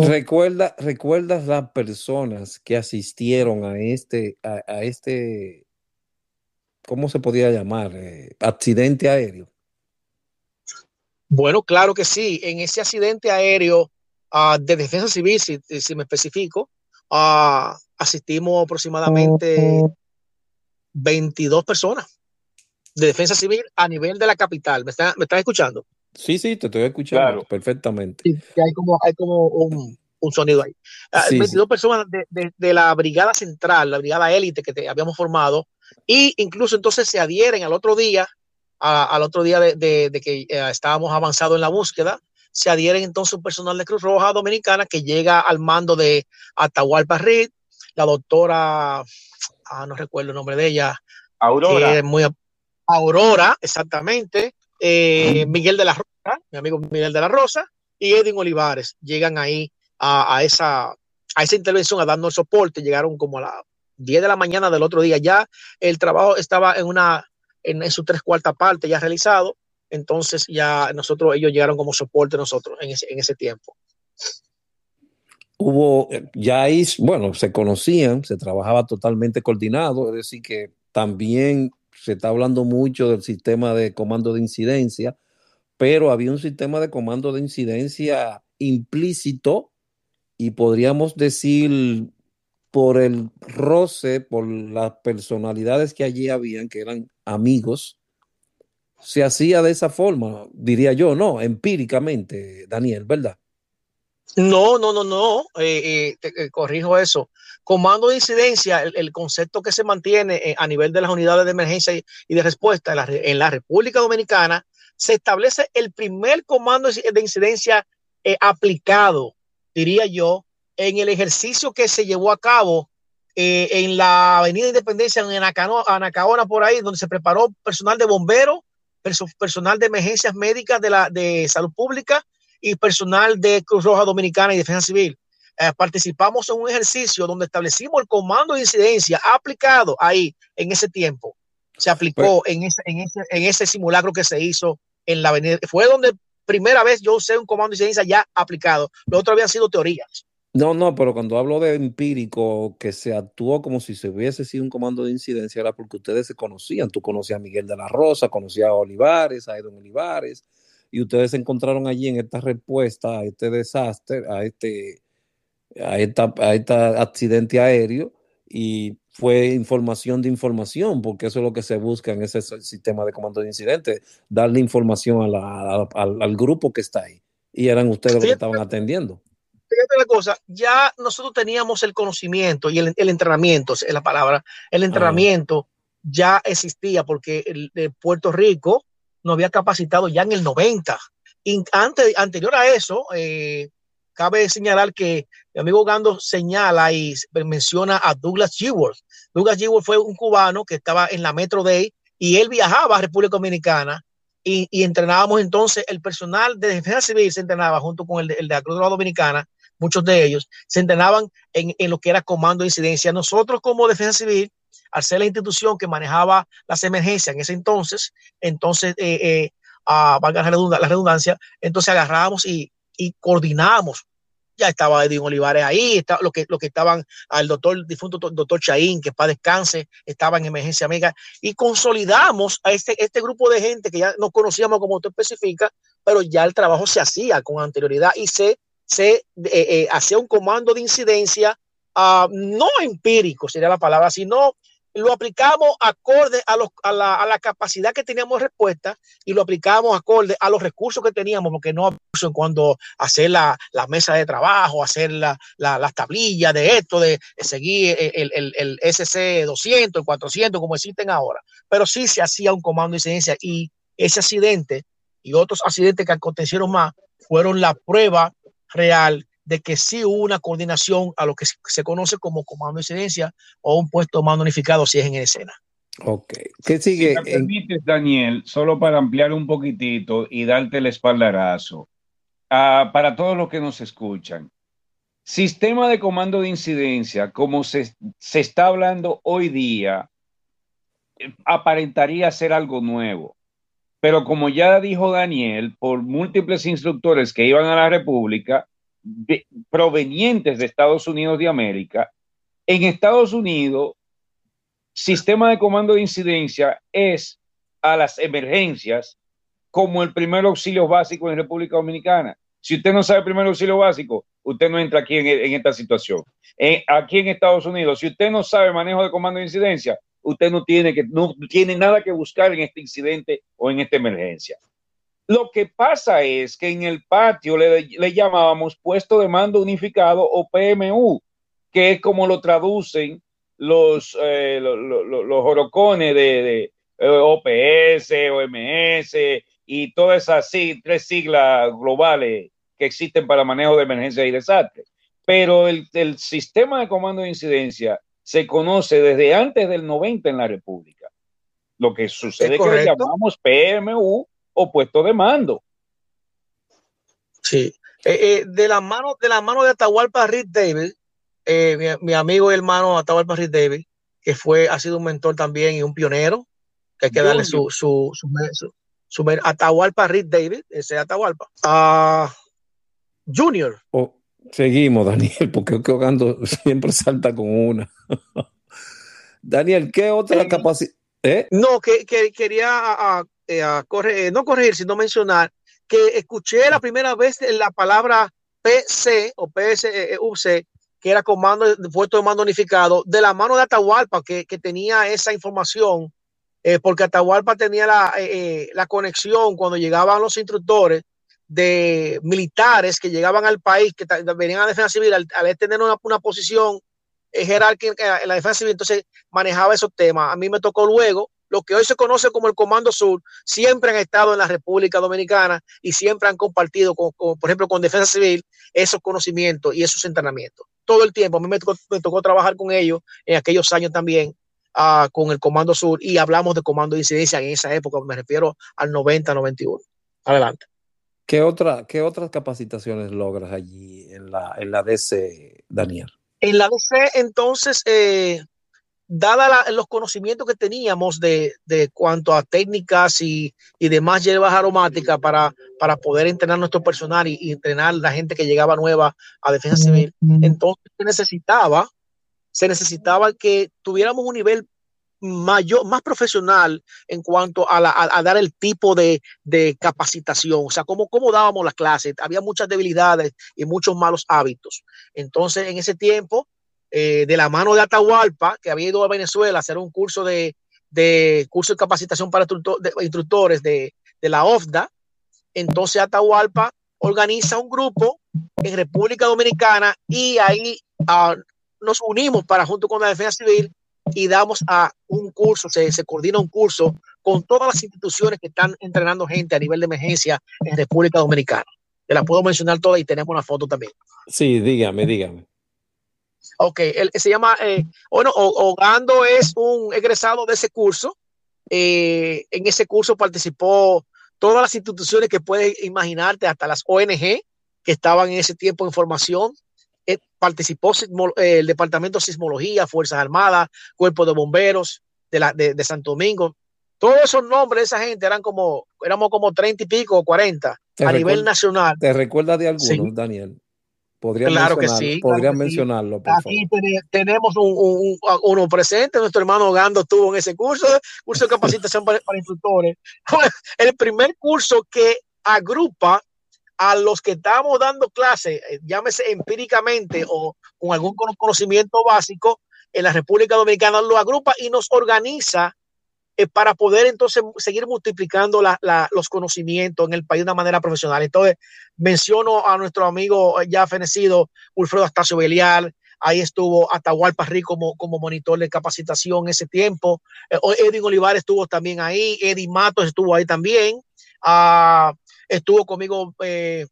Recuerda, ¿Recuerdas las personas que asistieron a este, a, este, ¿cómo se podía llamar? Eh, accidente aéreo. Bueno, claro que sí. En ese accidente aéreo uh, de defensa civil, si, si me especifico, uh, asistimos aproximadamente 22 personas de defensa civil a nivel de la capital. ¿Me estás está escuchando? Sí, sí, te estoy escuchando perfectamente. Sí, hay como, hay como un, un sonido ahí. 22 ah, personas de, de, de, la brigada central, la brigada élite que te habíamos formado, y incluso entonces se adhieren al otro día, a, al otro día de, de que eh, estábamos avanzados en la búsqueda, se adhieren entonces un personal de Cruz Roja Dominicana que llega al mando de Atahualpa Reed, la doctora, ah, no recuerdo el nombre de ella, Aurora. muy, Aurora, exactamente, eh, Miguel de la Rosa, mi amigo Miguel de la Rosa, y Edwin Olivares llegan ahí a, esa, a esa intervención a darnos soporte. Llegaron como a las 10 de la mañana del otro día. Ya el trabajo estaba en una en, su tres cuarta parte ya realizado. Entonces ya nosotros, ellos llegaron como soporte nosotros en ese, en ese tiempo. Hubo, ya ahí, bueno, se conocían, se trabajaba totalmente coordinado, es decir, que también se está hablando mucho del sistema de comando de incidencia, pero había un sistema de comando de incidencia implícito y podríamos decir por el roce, por las personalidades que allí habían, que eran amigos, se hacía de esa forma, diría yo, no, empíricamente, Daniel, ¿verdad? No, no, no, no, eh, eh, eh, corrijo eso. Comando de incidencia, el, concepto que se mantiene a nivel de las unidades de emergencia y, de respuesta en la, República Dominicana, se establece el primer comando de incidencia aplicado, diría yo, en el ejercicio que se llevó a cabo en la Avenida Independencia, en Anacaona, por ahí, donde se preparó personal de bomberos, personal de emergencias médicas de, la, de salud pública y personal de Cruz Roja Dominicana y Defensa Civil. Eh, participamos en un ejercicio donde establecimos el comando de incidencia aplicado ahí en ese tiempo. Se aplicó pues en, ese, en, ese, en ese simulacro que se hizo en la avenida. Fue donde primera vez yo usé un comando de incidencia ya aplicado. Lo otro habían sido teorías. No, no, pero cuando hablo de empírico, que se actuó como si se hubiese sido un comando de incidencia, era porque ustedes se conocían. Tú conocías a Miguel de la Rosa, conocías a Olivares, a Edwin Olivares, y ustedes se encontraron allí en esta respuesta a este desastre, a este, a esta, a este accidente aéreo, y fue información de información, porque eso es lo que se busca en ese sistema de comando de incidente, darle información a la, al, grupo que está ahí. Y eran ustedes los que estaban atendiendo fíjate la cosa, ya nosotros teníamos el conocimiento y el, entrenamiento, es la palabra, el entrenamiento ya existía porque el, Puerto Rico nos había capacitado ya en el 90. Y antes, anterior a eso, eh, cabe señalar que mi amigo Gando señala y menciona a Douglas G. Douglas G. fue un cubano que estaba en la Metro Day y él viajaba a República Dominicana y, entrenábamos entonces el personal de defensa civil se entrenaba junto con el de, de la Cruz Dominicana muchos de ellos, se entrenaban en, lo que era comando de incidencia. Nosotros como defensa civil, al ser la institución que manejaba las emergencias en ese entonces, entonces, eh, eh, a, valga la redundancia, entonces agarrábamos y, y coordinábamos ya estaba Edwin Olivares ahí, está, lo, que, lo que estaban al doctor, difunto doctor Chaín, que para descanse, estaba en emergencia amiga, y consolidamos a este, este grupo de gente que ya no conocíamos como usted especifica, pero ya el trabajo se hacía con anterioridad y se se eh, eh, hacía un comando de incidencia uh, no empírico, sería la palabra, sino lo aplicamos acorde a, los, a, la, a, la, capacidad que teníamos de respuesta y lo aplicamos acorde a los recursos que teníamos, porque no en cuando hacer la, la, mesa de trabajo, hacer la, las tablillas de esto, de, seguir el, el, el, SC 200, el 400, como existen ahora. Pero sí se hacía un comando de incidencia y ese accidente y otros accidentes que acontecieron más fueron la prueba real de que sí hubo una coordinación a lo que se conoce como comando de incidencia o un puesto más unificado si es en escena. Ok. ¿Qué sigue? Si me permites, Daniel, solo para ampliar un poquitito y darte el espaldarazo, uh, para todos los que nos escuchan. Sistema de comando de incidencia, como se, se está hablando hoy día, aparentaría ser algo nuevo. Pero como ya dijo Daniel, por múltiples instructores que iban a la República, provenientes de Estados Unidos de América, en Estados Unidos, sistema de comando de incidencia es a las emergencias como el primer auxilio básico en República Dominicana. Si usted no sabe el primer auxilio básico, usted no entra aquí en, esta situación. Eh, aquí en Estados Unidos, si usted no sabe manejo de comando de incidencia, usted no tiene, que, no tiene nada que buscar en este incidente o en esta emergencia. Lo que pasa es que en el patio le, le llamábamos puesto de mando unificado o PMU, que es como lo traducen los, eh, los, orocones de, de, OPS, OMS y todas esas tres siglas globales que existen para manejo de emergencias y desastres. Pero el, el sistema de comando de incidencia se conoce desde antes del 90 en la República. Lo que sucede es que le llamamos PMU o puesto de mando. Sí. Eh, eh, de la mano de la mano de Atahualpa Reed David, eh, mi, amigo y hermano Atahualpa Reed David, que fue, ha sido un mentor también y un pionero, que hay que darle su, su, su, su, Atahualpa Reed David, ese Atahualpa. Ah, Junior. Oh, Seguimos, Daniel, porque Ogando siempre salta con una. Daniel, ¿qué otra capacidad? ¿Eh? No, que, quería eh, corregir, no corregir, sino mencionar que escuché la primera vez la palabra PC o PSUC, que era comando, puesto de mando unificado, de la mano de Atahualpa, que, tenía esa información, eh, porque Atahualpa tenía la, la conexión cuando llegaban los instructores de militares que llegaban al país, que venían a la defensa civil, al, tener una, posición eh, jerárquica en la defensa civil, entonces manejaba esos temas. A mí me tocó luego, lo que hoy se conoce como el Comando Sur, siempre han estado en la República Dominicana y siempre han compartido, con, por ejemplo, con Defensa Civil, esos conocimientos y esos entrenamientos. Todo el tiempo, a mí me tocó, trabajar con ellos en aquellos años también. Uh, con el Comando Sur y hablamos de comando de incidencia en esa época, me refiero al 90-91. Adelante. ¿Qué, otra, ¿Qué otras capacitaciones logras allí en la, en la DC, Daniel? En la DC, entonces, eh, dada los conocimientos que teníamos de, de cuanto a técnicas y, y demás hierbas aromáticas para, para poder entrenar nuestro personal y, y, entrenar la gente que llegaba nueva a defensa civil, entonces se necesitaba, se necesitaba que tuviéramos un nivel mayor, más profesional en cuanto a, la, a, a dar el tipo de, de, capacitación, o sea, cómo, cómo dábamos las clases. Había muchas debilidades y muchos malos hábitos. Entonces, en ese tiempo, eh, de la mano de Atahualpa, que había ido a Venezuela a hacer un curso de, de curso de capacitación para instructores de, de la OFDA, entonces Atahualpa organiza un grupo en República Dominicana y ahí uh, nos unimos para junto con la Defensa Civil y damos a un curso, se, se, coordina un curso con todas las instituciones que están entrenando gente a nivel de emergencia en República Dominicana. Te la puedo mencionar todas y tenemos una foto también. Sí, dígame, dígame. Ok, él se llama, eh, bueno, Ogando es un egresado de ese curso. Eh, en ese curso participó todas las instituciones que puedes imaginarte, hasta las ONG que estaban en ese tiempo en formación, eh, participó el Departamento de Sismología, Fuerzas Armadas, Cuerpo de Bomberos de, la, de, de, Santo Domingo. Todos esos nombres de esa gente eran como, éramos como 30 y pico o 40 ¿Te a nivel nacional. ¿Te recuerdas de algunos, sí. Daniel? Podría claro que sí. Podrían claro mencionarlo. Sí. Aquí tenemos un, un, uno presente, nuestro hermano Gando estuvo en ese curso, curso de capacitación para, para instructores. El primer curso que agrupa a los que estamos dando clases, eh, llámese empíricamente o con algún conocimiento básico, en la República Dominicana lo agrupa y nos organiza eh, para poder entonces seguir multiplicando los conocimientos en el país de una manera profesional. Entonces, menciono a nuestro amigo ya fenecido, Ulfredo Astacio Belial, ahí estuvo Atahualpa Rico como, como monitor de capacitación ese tiempo, eh, Edwin Olivares estuvo también ahí, Eddie Matos estuvo ahí también, uh, estuvo conmigo eh,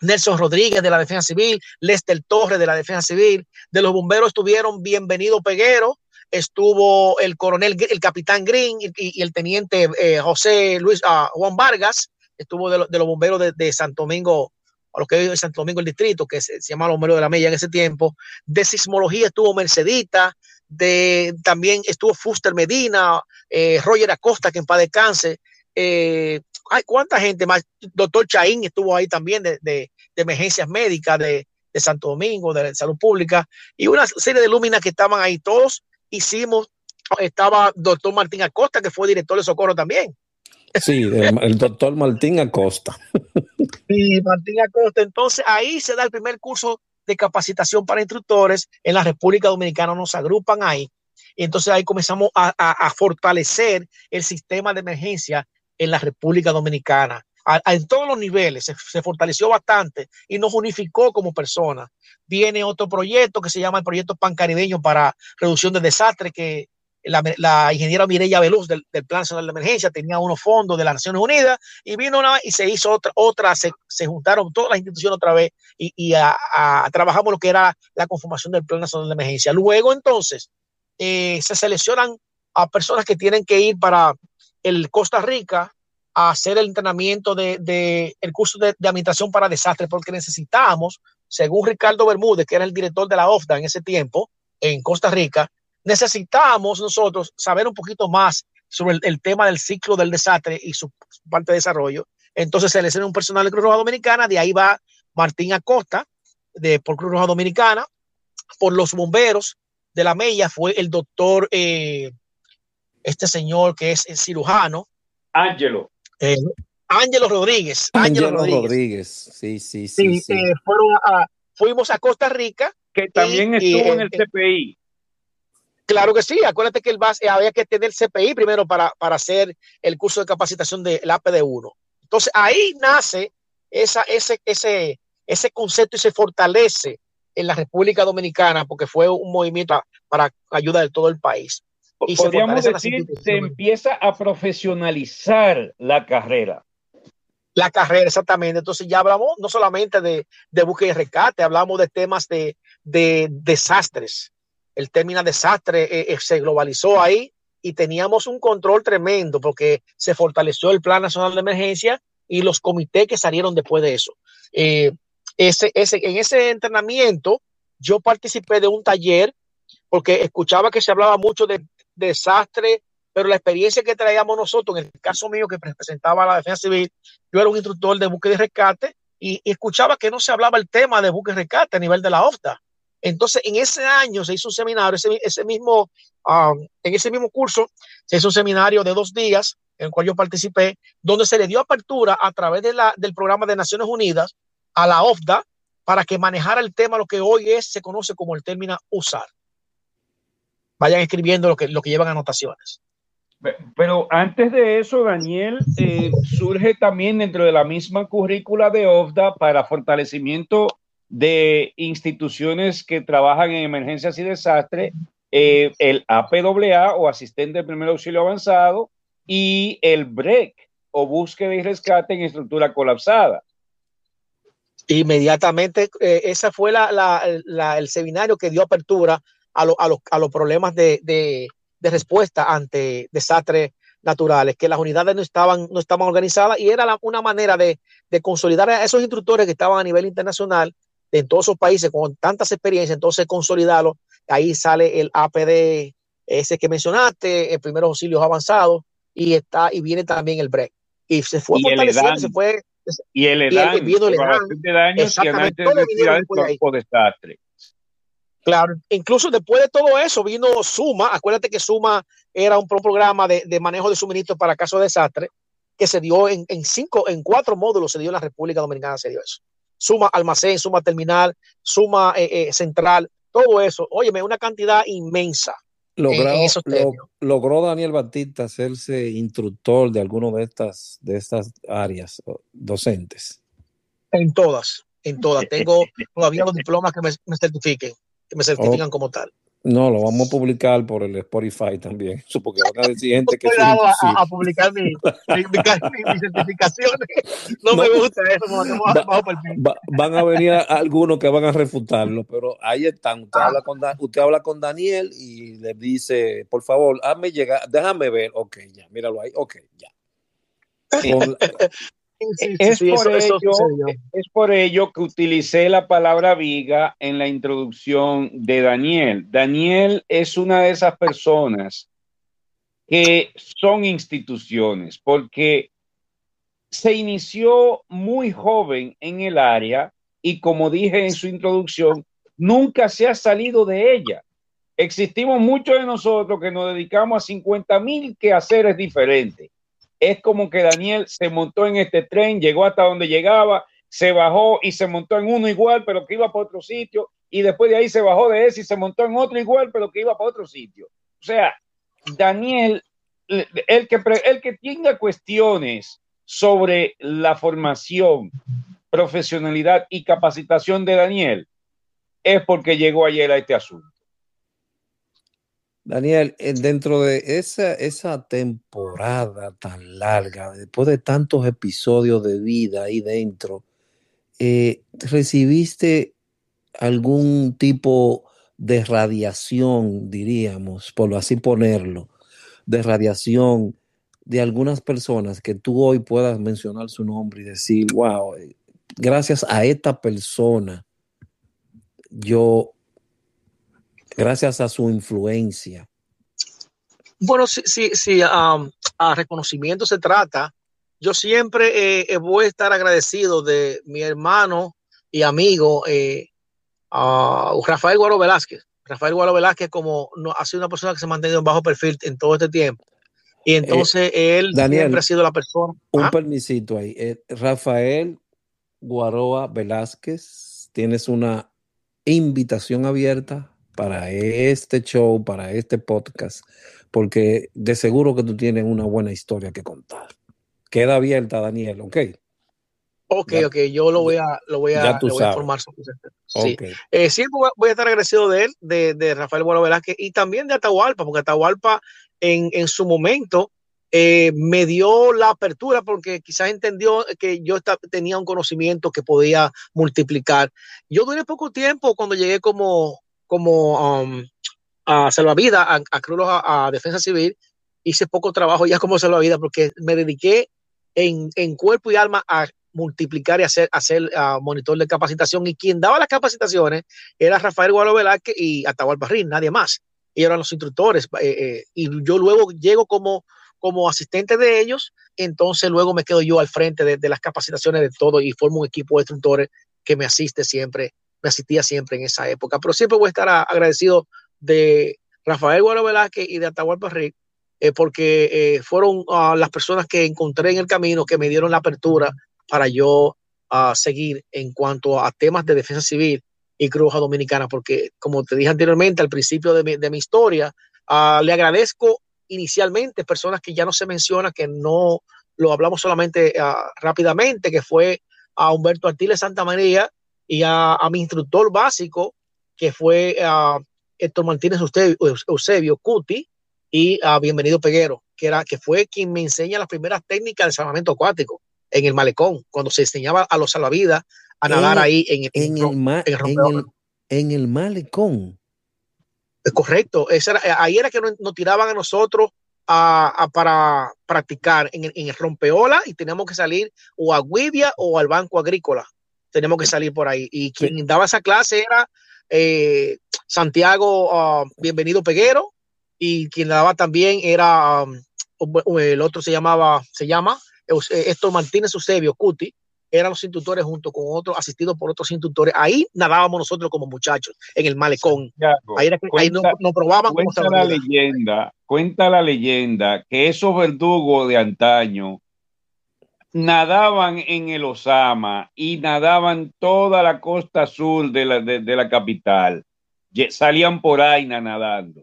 Nelson Rodríguez de la Defensa Civil, Lester Torres de la Defensa Civil, de los bomberos estuvieron Bienvenido Peguero, estuvo el coronel, el capitán Green y, el teniente eh, José Luis uh, Juan Vargas, estuvo de, de los bomberos de, de, Santo Domingo, a lo que es Santo Domingo el distrito, que se, se llama los bomberos de la Mella en ese tiempo, de sismología estuvo Mercedita, de también estuvo Fuster Medina, eh, Roger Acosta, que en paz descanse, eh, ay, cuánta gente más, doctor Chaín estuvo ahí también de, de, emergencias médicas de, de, Santo Domingo, de salud pública, y una serie de lúminas que estaban ahí todos, hicimos, estaba doctor Martín Acosta, que fue director de socorro también. Sí, el, el doctor Martín Acosta. Sí, Martín Acosta. Entonces ahí se da el primer curso de capacitación para instructores en la República Dominicana, nos agrupan ahí. Y entonces ahí comenzamos a, a, a fortalecer el sistema de emergencia en la República Dominicana. En todos los niveles se, fortaleció bastante y nos unificó como personas. Viene otro proyecto que se llama el proyecto pancaribeño para reducción de desastres que la, ingeniera Mireya Veluz del, del, Plan Nacional de Emergencia tenía unos fondos de las Naciones Unidas y vino una y se hizo otra, otra se, se juntaron todas las instituciones otra vez y, y a, trabajamos lo que era la conformación del Plan Nacional de Emergencia. Luego entonces eh, se seleccionan a personas que tienen que ir para el Costa Rica hacer el entrenamiento de, de el curso de, de, administración para desastres, porque necesitábamos, según Ricardo Bermúdez, que era el director de la OFDA en ese tiempo, en Costa Rica, necesitábamos nosotros saber un poquito más sobre el, tema del ciclo del desastre y su, parte de desarrollo. Entonces se le un personal de Cruz Roja Dominicana, de ahí va Martín Acosta, de, por Cruz Roja Dominicana, por los bomberos de la Mella fue el doctor eh, este señor que es el cirujano. Ángelo. Eh, Ángelo Rodríguez. Ángelo Rodríguez. Rodríguez. Sí, sí, sí. sí, sí. Eh, fueron a, fuimos a Costa Rica. Que también y, estuvo y, en el CPI. Claro que sí, acuérdate que el base, eh, había que tener CPI primero para, para hacer el curso de capacitación del de APD1. Entonces ahí nace esa, ese, ese, ese concepto y se fortalece en la República Dominicana porque fue un movimiento para ayuda de todo el país. Y Podríamos decir, se empieza a profesionalizar la carrera. La carrera, exactamente. Entonces ya hablamos no solamente de, de búsqueda y rescate, hablamos de temas de, de desastres. El término desastre eh, eh, se globalizó ahí y teníamos un control tremendo porque se fortaleció el Plan Nacional de Emergencia y los comités que salieron después de eso. Eh, ese, ese, en ese entrenamiento yo participé de un taller porque escuchaba que se hablaba mucho de, desastre, pero la experiencia que traíamos nosotros, en el caso mío que representaba la defensa civil, yo era un instructor de búsqueda y rescate y, escuchaba que no se hablaba el tema de búsqueda y rescate a nivel de la OFTA. Entonces, en ese año se hizo un seminario, ese, mismo, um, en ese mismo curso, se hizo un seminario de dos días, en el cual yo participé, donde se le dio apertura a través del programa de Naciones Unidas a la OFDA para que manejara el tema, lo que hoy es, se conoce como el término usar. Vayan escribiendo lo que, lo que llevan anotaciones. Pero antes de eso, Daniel, eh, surge también dentro de la misma currícula de OFDA para fortalecimiento de instituciones que trabajan en emergencias y desastres, eh, el APAA o asistente de primer auxilio avanzado y el BREC o búsqueda y rescate en estructura colapsada. Inmediatamente, eh, ese fue el seminario que dio apertura a, a, los problemas de, respuesta ante desastres naturales, que las unidades no estaban, no estaban organizadas y era una manera de, de, consolidar a esos instructores que estaban a nivel internacional en todos esos países con tantas experiencias, entonces consolidarlo. Ahí sale el APD, ese que mencionaste, el primeros auxilios avanzados, y está, y viene también el break. Y se fue fortaleciendo, se fue. Y el EDAN, y el, de daños y de desastre. Claro, incluso después de todo eso vino Suma. Acuérdate que Suma era un programa de, de manejo de suministros para casos de desastre que se dio en, en, cinco, en cuatro módulos, se dio en la República Dominicana, se dio eso suma almacén, suma terminal, suma eh, eh, central, todo eso. Óyeme, una cantidad inmensa. logró Daniel Batista hacerse instructor de alguna de estas, de estas áreas docentes. En todas, en todas. Tengo todavía los diplomas que me, certifiquen, que me certifican como tal. No, lo vamos a publicar por el Spotify también. Porque van a decir gente que. a, a, publicar mi, mi, mi, certificaciones. No, me gusta eso. Va, van a venir algunos que van a refutarlo, pero ahí están. Usted, habla con, usted habla con Daniel y le dice, por favor, hazme llegar, déjame ver. Ok, ya, míralo ahí. Ok, ya. es, por ello, es por ello que utilicé la palabra viga en la introducción de Daniel. Daniel es una de esas personas que son instituciones, porque se inició muy joven en el área y como dije en su introducción, nunca se ha salido de ella. Existimos muchos de nosotros que nos dedicamos a 50 mil quehaceres diferentes es como que Daniel se montó en este tren, llegó hasta donde llegaba, se bajó y se montó en uno igual, pero que iba para otro sitio, y después de ahí se bajó de ese y se montó en otro igual, pero que iba para otro sitio. O sea, Daniel, el que, el que tenga cuestiones sobre la formación, profesionalidad y capacitación de Daniel, es porque llegó ayer a este asunto. Daniel, eh, dentro de esa, esa temporada tan larga, después de tantos episodios de vida ahí dentro, eh, ¿recibiste algún tipo de radiación, diríamos, por así ponerlo, de radiación de algunas personas que tú hoy puedas mencionar su nombre y decir, wow, eh, gracias a esta persona, yo gracias a su influencia. Bueno, si, si, si a reconocimiento se trata, yo siempre eh, voy a estar agradecido de mi hermano y amigo eh, Rafael Guaro Velázquez. Rafael Guaro Velázquez como no, ha sido una persona que se ha mantenido en bajo perfil en todo este tiempo. Y eh, entonces él siempre ha sido la persona. Un permisito ahí. Rafael Guaroa Velázquez, tienes una invitación abierta para este show, para este podcast, porque de seguro que tú tienes una buena historia que contar. Queda abierta, Daniel, ¿ok? Ok, ok, yo lo voy a, lo voy a, informar sobre Sí. Eh, siempre voy a estar agradecido de él, de, de Rafael Bueno Velázquez y también de Atahualpa, porque Atahualpa en, en su momento eh, me dio la apertura porque quizás entendió que yo tenía un conocimiento que podía multiplicar. Yo duré poco tiempo cuando llegué como, como um, a salvavidas, a, a Cruz a, Defensa Civil, hice poco trabajo ya como salvavidas porque me dediqué en, en cuerpo y alma a, multiplicar y hacer, hacer uh, monitor de capacitación. Y quien daba las capacitaciones era Rafael Gualo Velázquez y Atahualpa Barrín, nadie más. Ellos eran los instructores. Eh, eh, y yo luego llego como, como asistente de ellos, entonces luego me quedo yo al frente de, de las capacitaciones de todo y formo un equipo de instructores que me asiste siempre, me asistía siempre en esa época. Pero siempre voy a estar agradecido de Rafael Guaro Velázquez y de Atahualpa Rick, eh, porque eh, fueron uh, las personas que encontré en el camino que me dieron la apertura para yo uh, seguir en cuanto a temas de defensa civil y Cruz Dominicana, porque como te dije anteriormente al principio de mi, historia, uh, le agradezco inicialmente personas que ya no se menciona, que no lo hablamos solamente rápidamente, que fue a Humberto Artiles Santa María y a, a mi instructor básico, que fue a Héctor Martínez Eusebio, Eusebio Cuti y a Bienvenido Peguero, que, era, que fue quien me enseña las primeras técnicas de salvamento acuático en el malecón, cuando se enseñaba a los salvavidas a nadar ahí en, en, el, ma, en, el, en el malecón. Es correcto, Esa era, ahí era que nos, nos, tiraban a nosotros a, a para practicar en el, en el, rompeola y teníamos que salir o a Guivia o al Banco Agrícola. Tenemos que salir por ahí. Y quien sí. daba esa clase era eh, Santiago uh, Bienvenido Peguero y quien la daba también era um, el otro se llamaba se llama Héctor Martínez Eusebio Cuti. Eran los instructores junto con otros asistidos por otros instructores. Ahí nadábamos nosotros como muchachos en el malecón. Santiago, ahí, era que, cuenta, ahí nos, nos probaban cuenta la leyenda cuenta la leyenda que esos verdugos de antaño nadaban en el Osama y nadaban toda la costa sur de la, de, de la capital. Salían por ahí nadando.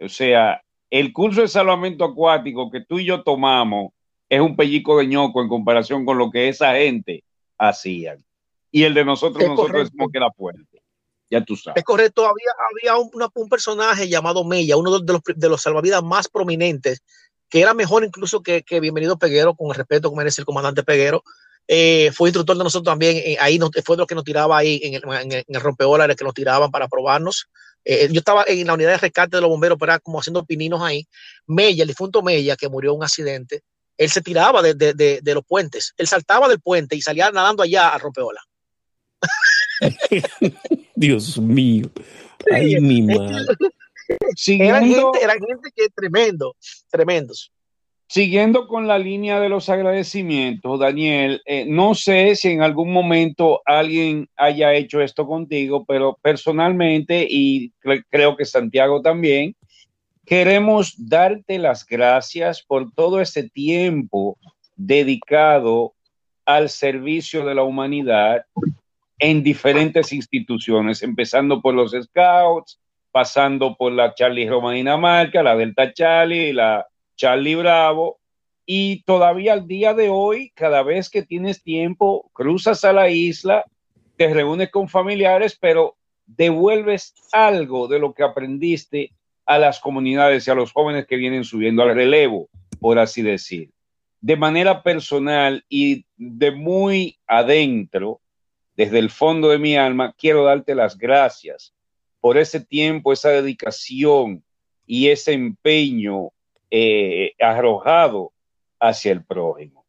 O sea, el curso de salvamento acuático que tú y yo tomamos es un pellico de ñoco en comparación con lo que esa gente hacían. Y el de nosotros, es nosotros decimos que era fuerte. Ya tú sabes. Es correcto. Había, había un, una, un personaje llamado Mella, uno de los, de los salvavidas más prominentes que era mejor incluso que, que Bienvenido Peguero, con el respeto que merece el comandante Peguero. Eh, fue instructor de nosotros también, eh, ahí nos, fue de los que nos tiraba ahí en el, en el, en el que nos tiraban para probarnos. Eh, yo estaba en la unidad de rescate de los bomberos, pero era como haciendo pininos ahí. Mella, el difunto Mella, que murió en un accidente, él se tiraba de, de, de, de los puentes, él saltaba del puente y salía nadando allá al rompeola. Dios mío, ay mi madre. Siguiendo, era gente, era gente que tremendo, tremendos. Siguiendo con la línea de los agradecimientos, Daniel, eh, no sé si en algún momento alguien haya hecho esto contigo, pero personalmente, y cre creo que Santiago también, queremos darte las gracias por todo este tiempo dedicado al servicio de la humanidad en diferentes instituciones, empezando por los Scouts, pasando por la Charlie Roma Dinamarca, la Delta Charlie, la Charlie Bravo, y todavía al día de hoy, cada vez que tienes tiempo, cruzas a la isla, te reúnes con familiares, pero devuelves algo de lo que aprendiste a las comunidades y a los jóvenes que vienen subiendo al relevo, por así decir. De manera personal y de muy adentro, desde el fondo de mi alma, quiero darte las gracias por ese tiempo, esa dedicación y ese empeño eh, arrojado hacia el prójimo.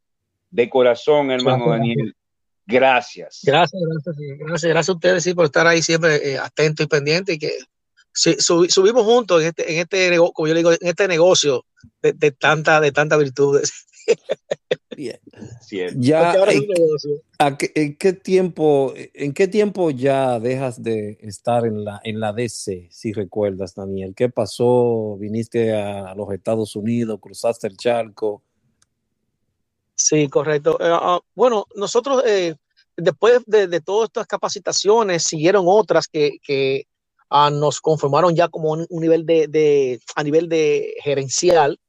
De corazón, hermano gracias. Daniel, gracias. Gracias, gracias, gracias, gracias a ustedes sí, por estar ahí siempre eh, atento y pendiente y que sí, sub, subimos juntos en este, en este, como yo le digo, en este negocio de, de tanta, de tantas virtudes. Bien. Ya, ¿en, ¿a qué, ¿en, qué, tiempo, ¿En qué tiempo ya dejas de estar en la, en la DC, si recuerdas, Daniel? ¿Qué pasó? ¿Viniste a los Estados Unidos? ¿Cruzaste el charco? Sí, correcto. Uh, bueno, nosotros, eh, después de, de, todas estas capacitaciones, siguieron otras que, que uh, nos conformaron ya como un, un nivel de, de, a nivel de gerencial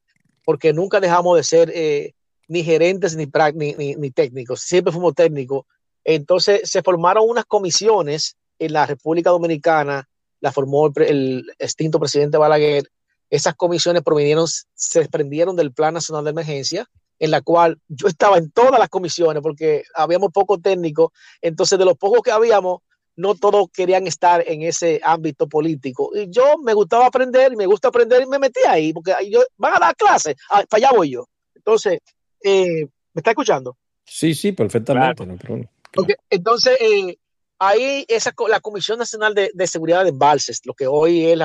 porque nunca dejamos de ser eh, ni gerentes ni, ni, ni, ni, técnicos, siempre fuimos técnicos. Entonces se formaron unas comisiones en la República Dominicana, la formó el, extinto presidente Balaguer. Esas comisiones provinieron, se desprendieron del Plan Nacional de Emergencia, en la cual yo estaba en todas las comisiones porque habíamos poco técnico. Entonces, de los pocos que habíamos, no todos querían estar en ese ámbito político. Y yo me gustaba aprender y me gusta aprender y me metí ahí, porque yo, van a dar clases, ah, para allá voy yo. Entonces, eh, ¿me está escuchando? Sí, sí, perfectamente. entonces, eh, ahí esa, la Comisión Nacional de, Seguridad de Embalses, lo que hoy es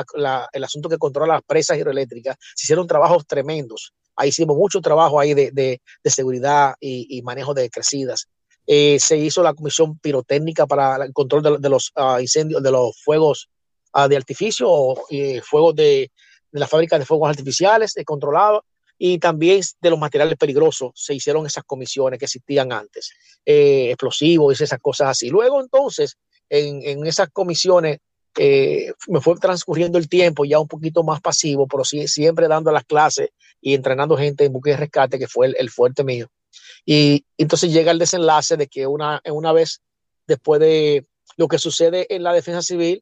el asunto que controla las presas hidroeléctricas, se hicieron trabajos tremendos. Ahí hicimos mucho trabajo ahí de, seguridad y, manejo de crecidas. Eh, se hizo la comisión pirotécnica para el control de, los ah, incendios, de los fuegos ah, de artificio y fuegos de, de la fábrica de fuegos artificiales de controlado y también de los materiales peligrosos se hicieron esas comisiones que existían antes, eh, explosivos esas cosas así. Luego entonces, en, esas comisiones eh, me fue transcurriendo el tiempo ya un poquito más pasivo, pero siempre dando las clases y entrenando gente en buque de rescate, que fue el, fuerte mío. Y entonces llega el desenlace de que una, una vez después de lo que sucede en la defensa civil,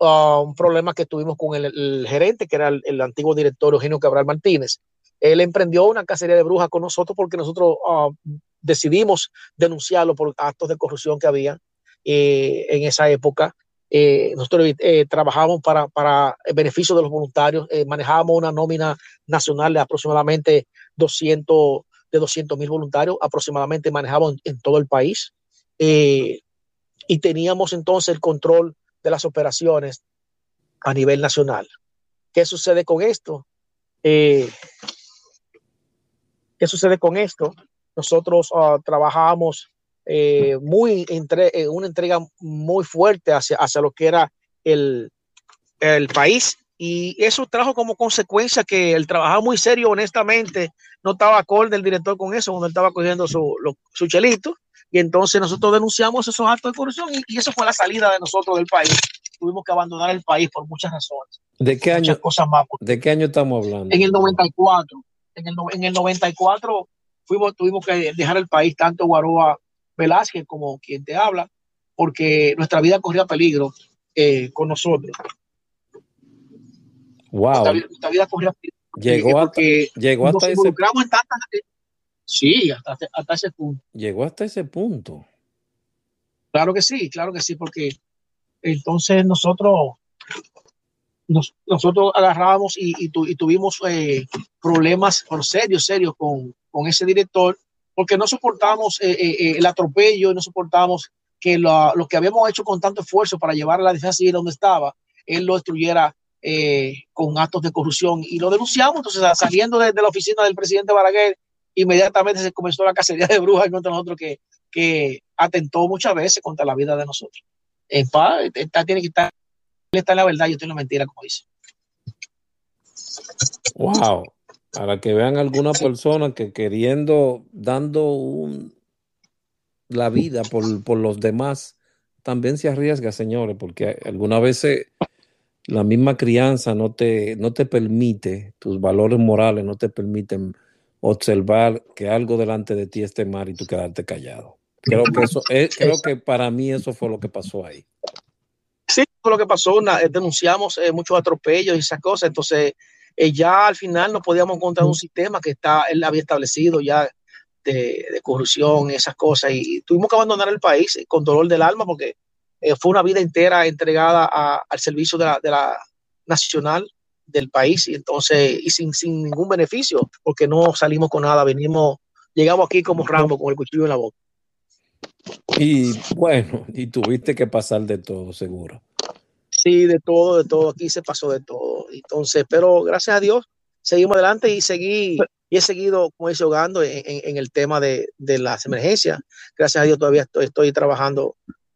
ah, un problema que tuvimos con el, gerente, que era el, el, antiguo director Eugenio Cabral Martínez, él emprendió una cacería de brujas con nosotros porque nosotros ah, decidimos denunciarlo por actos de corrupción que había eh, en esa época. Eh, nosotros eh, trabajamos para, para el beneficio de los voluntarios, manejábamos una nómina nacional de aproximadamente 200 de 200 mil voluntarios, aproximadamente manejábamos en, todo el país. y teníamos entonces el control de las operaciones a nivel nacional. ¿Qué sucede con esto? Eh, ¿Qué sucede con esto? Nosotros uh, trabajamos eh, muy entre, eh, una entrega muy fuerte hacia, hacia lo que era el, el país y eso trajo como consecuencia que el trabajo muy serio, honestamente, no estaba acorde el director con eso, cuando él estaba cogiendo su, su chelito, y entonces nosotros denunciamos esos actos de corrupción y, eso fue la salida de nosotros del país. Tuvimos que abandonar el país por muchas razones. ¿De qué año? Cosas más. ¿De qué año estamos hablando? En el 94 en el, en el 94 fuimos, tuvimos que dejar el país, tanto Guaroa Velázquez como quien te habla, porque nuestra vida corría peligro eh, con nosotros. Wow. Nuestra, vida corría peligro. Llegó hasta, llegó hasta ese Sí, hasta, hasta ese punto. Llegó hasta ese punto. Claro que sí, claro que sí, porque entonces nosotros nosotros agarrábamos y, tuvimos eh, problemas por serios, serios con, ese director, porque no soportamos eh, eh, el atropello, no soportamos que lo, que habíamos hecho con tanto esfuerzo para llevar a la defensa civil donde estaba, él lo destruyera con actos de corrupción y lo denunciamos. Entonces, saliendo de, la oficina del presidente Balaguer, inmediatamente se comenzó la cacería de brujas contra nosotros que, que atentó muchas veces contra la vida de nosotros. En paz, tiene que estar está la verdad, yo estoy en la mentira, como dice. Wow. Para que vean alguna persona que queriendo, dando un, la vida por, por, los demás, también se arriesga, señores, porque algunas veces la misma crianza no te, no te permite, tus valores morales no te permiten observar que algo delante de ti esté mal y tú quedarte callado. Creo que eso, es, creo que para mí eso fue lo que pasó ahí. Lo que pasó, eh, denunciamos eh, muchos atropellos y esas cosas, entonces eh, ya al final no podíamos encontrar un sistema que está, él había establecido ya de, corrupción y esas cosas, y tuvimos que abandonar el país con dolor del alma porque fue una vida entera entregada al servicio de la, nacional del país y entonces y sin, sin ningún beneficio porque no salimos con nada, venimos, llegamos aquí como Rambo con el cuchillo en la boca. Y bueno, y tuviste que pasar de todo, seguro. Sí, de todo, de todo. Aquí se pasó de todo. Entonces, pero gracias a Dios, seguimos adelante y seguí y he seguido, como dice, jugando en, el tema de, las emergencias. Gracias a Dios todavía estoy, trabajando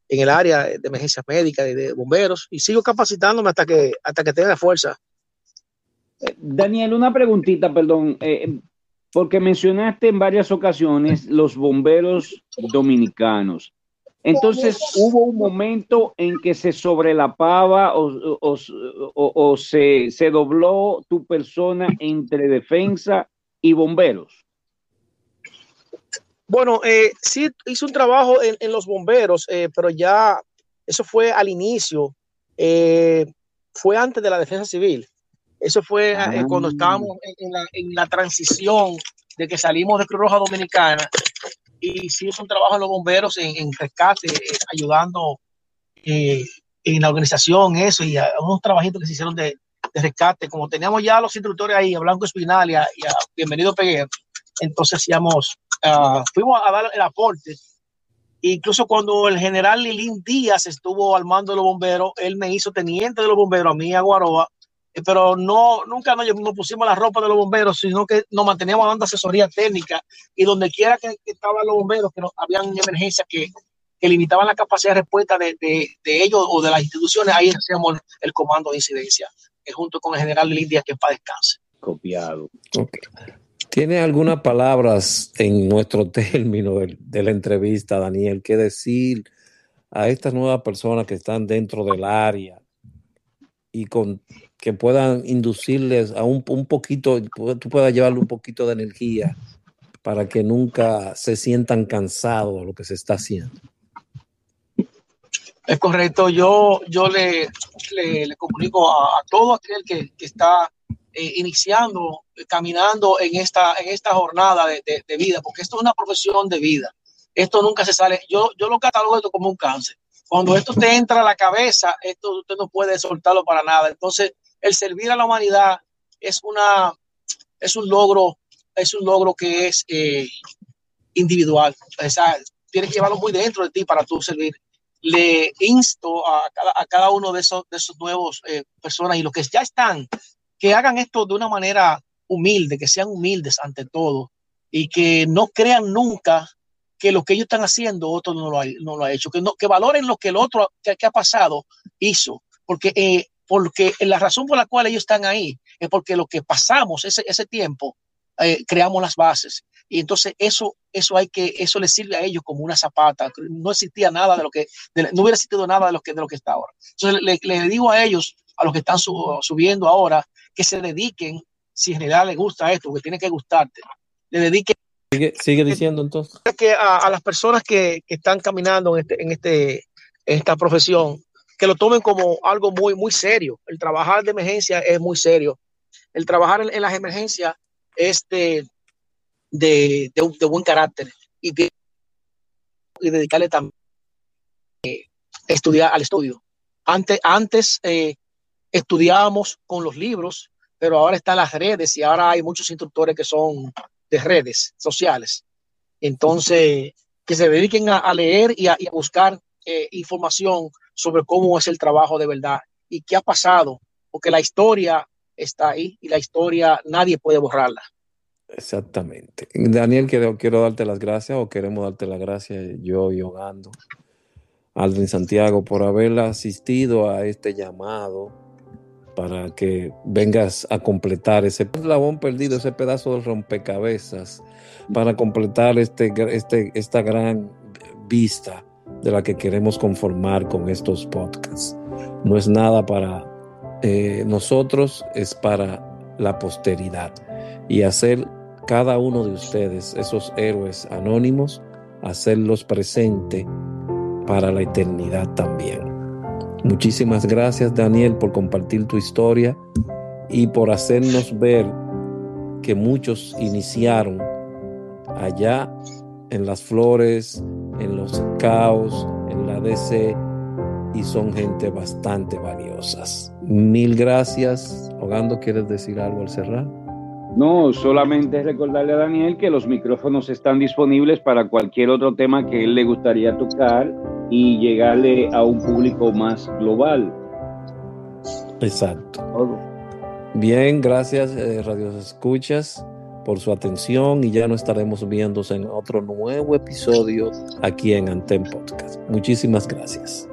en el área de emergencias médicas y de bomberos y sigo capacitándome hasta que, hasta que tenga fuerza. Eh, Daniel, una preguntita, perdón. Eh, porque mencionaste en varias ocasiones los bomberos dominicanos. Entonces, ¿hubo un momento en que se sobrelapaba o, o, se, se, dobló tu persona entre defensa y bomberos? Bueno, eh, sí hice un trabajo en, en los bomberos, eh, pero ya eso fue al inicio, eh, fue antes de la defensa civil. Eso fue eh, cuando ah. estábamos en, la, transición de que salimos de Cruz Roja Dominicana y hicimos un trabajo en los bomberos en, rescate, ayudando eh, en la organización, eso, y unos trabajitos que se hicieron de, rescate. Como teníamos ya los instructores ahí, a Blanco Espinal y a, Bienvenido Peguer, entonces ah, fuimos a dar el aporte. Incluso cuando el general Lilín Díaz estuvo al mando de los bomberos, él me hizo teniente de los bomberos, a mí, a Guaroa, pero no, nunca nos, pusimos la ropa de los bomberos, sino que nos manteníamos dando asesoría técnica y donde quiera que, estaban los bomberos, que no, habían emergencias que, que limitaban la capacidad de respuesta de, de, ellos o de las instituciones, ahí hacíamos el comando de incidencia, eh, junto con el general Díaz, que para descanse. Copiado. ¿Tiene algunas palabras en nuestro término de, la entrevista, Daniel, que decir a estas nuevas personas que están dentro del área y con que puedan inducirles a un, un poquito, tú puedas llevarle un poquito de energía para que nunca se sientan cansados de lo que se está haciendo? Es correcto, yo, yo le, le, comunico a, todo aquel que, está eh, iniciando, caminando en esta, en esta jornada de, de, vida, porque esto es una profesión de vida. Esto nunca se sale. Yo, yo lo catalogo esto como un cáncer. Cuando esto te entra a la cabeza, esto usted no puede soltarlo para nada. Entonces, el servir a la humanidad es una, es un logro, es un logro que es eh, individual. O sea, tienes que llevarlo muy dentro de ti para tú servir. Le insto a cada, a cada uno de esos, de esos nuevos eh, personas y los que ya están que hagan esto de una manera humilde, que sean humildes ante todo y que no crean nunca que lo que ellos están haciendo otro no lo ha, no lo ha hecho, que, no, que valoren lo que el otro que, ha pasado hizo, porque, eh, porque la razón por la cual ellos están ahí es porque lo que pasamos ese, ese tiempo, eh, creamos las bases. Y entonces eso, eso hay que, eso les sirve a ellos como una zapata. No existía nada de lo que, no hubiera existido nada de lo que, de lo que está ahora. Entonces le, le digo a ellos, a los que están subiendo ahora, que se dediquen, si en realidad les gusta esto, que tiene que gustarte, le dediquen. Sigue, diciendo entonces. Que a, las personas que, están caminando en, este, en, este, esta profesión, que lo tomen como algo muy, muy serio. El trabajar de emergencia es muy serio. El trabajar en, las emergencias es de, de, buen carácter y, y dedicarle también eh, estudiar al estudio. Antes, antes eh, estudiábamos con los libros, pero ahora están las redes y ahora hay muchos instructores que son de redes sociales. Entonces, que se dediquen a, leer y a, buscar eh, información sobre cómo es el trabajo de verdad y qué ha pasado, porque la historia está ahí y la historia nadie puede borrarla. Exactamente. Daniel, quiero, quiero darte las gracias o queremos darte las gracias yo y Ogando, Aldrin Santiago, por haber asistido a este llamado para que vengas a completar ese eslabón perdido, ese pedazo de rompecabezas, para completar este, este, esta gran vista de la que queremos conformar con estos podcasts. No es nada para eh, nosotros, es para la posteridad y hacer cada uno de ustedes, esos héroes anónimos, hacerlos presente para la eternidad también. Muchísimas gracias Daniel por compartir tu historia y por hacernos ver que muchos iniciaron allá en las flores, en los caos, en la DC y son gente bastante valiosas. Mil gracias. Hogando, ¿quieres decir algo al cerrar? No, solamente recordarle a Daniel que los micrófonos están disponibles para cualquier otro tema que él le gustaría tocar y llegarle a un público más global. Exacto. Bien, gracias eh, Radio Escuchas por su atención y ya nos estaremos viendo en otro nuevo episodio aquí en Anten Podcast. Muchísimas gracias.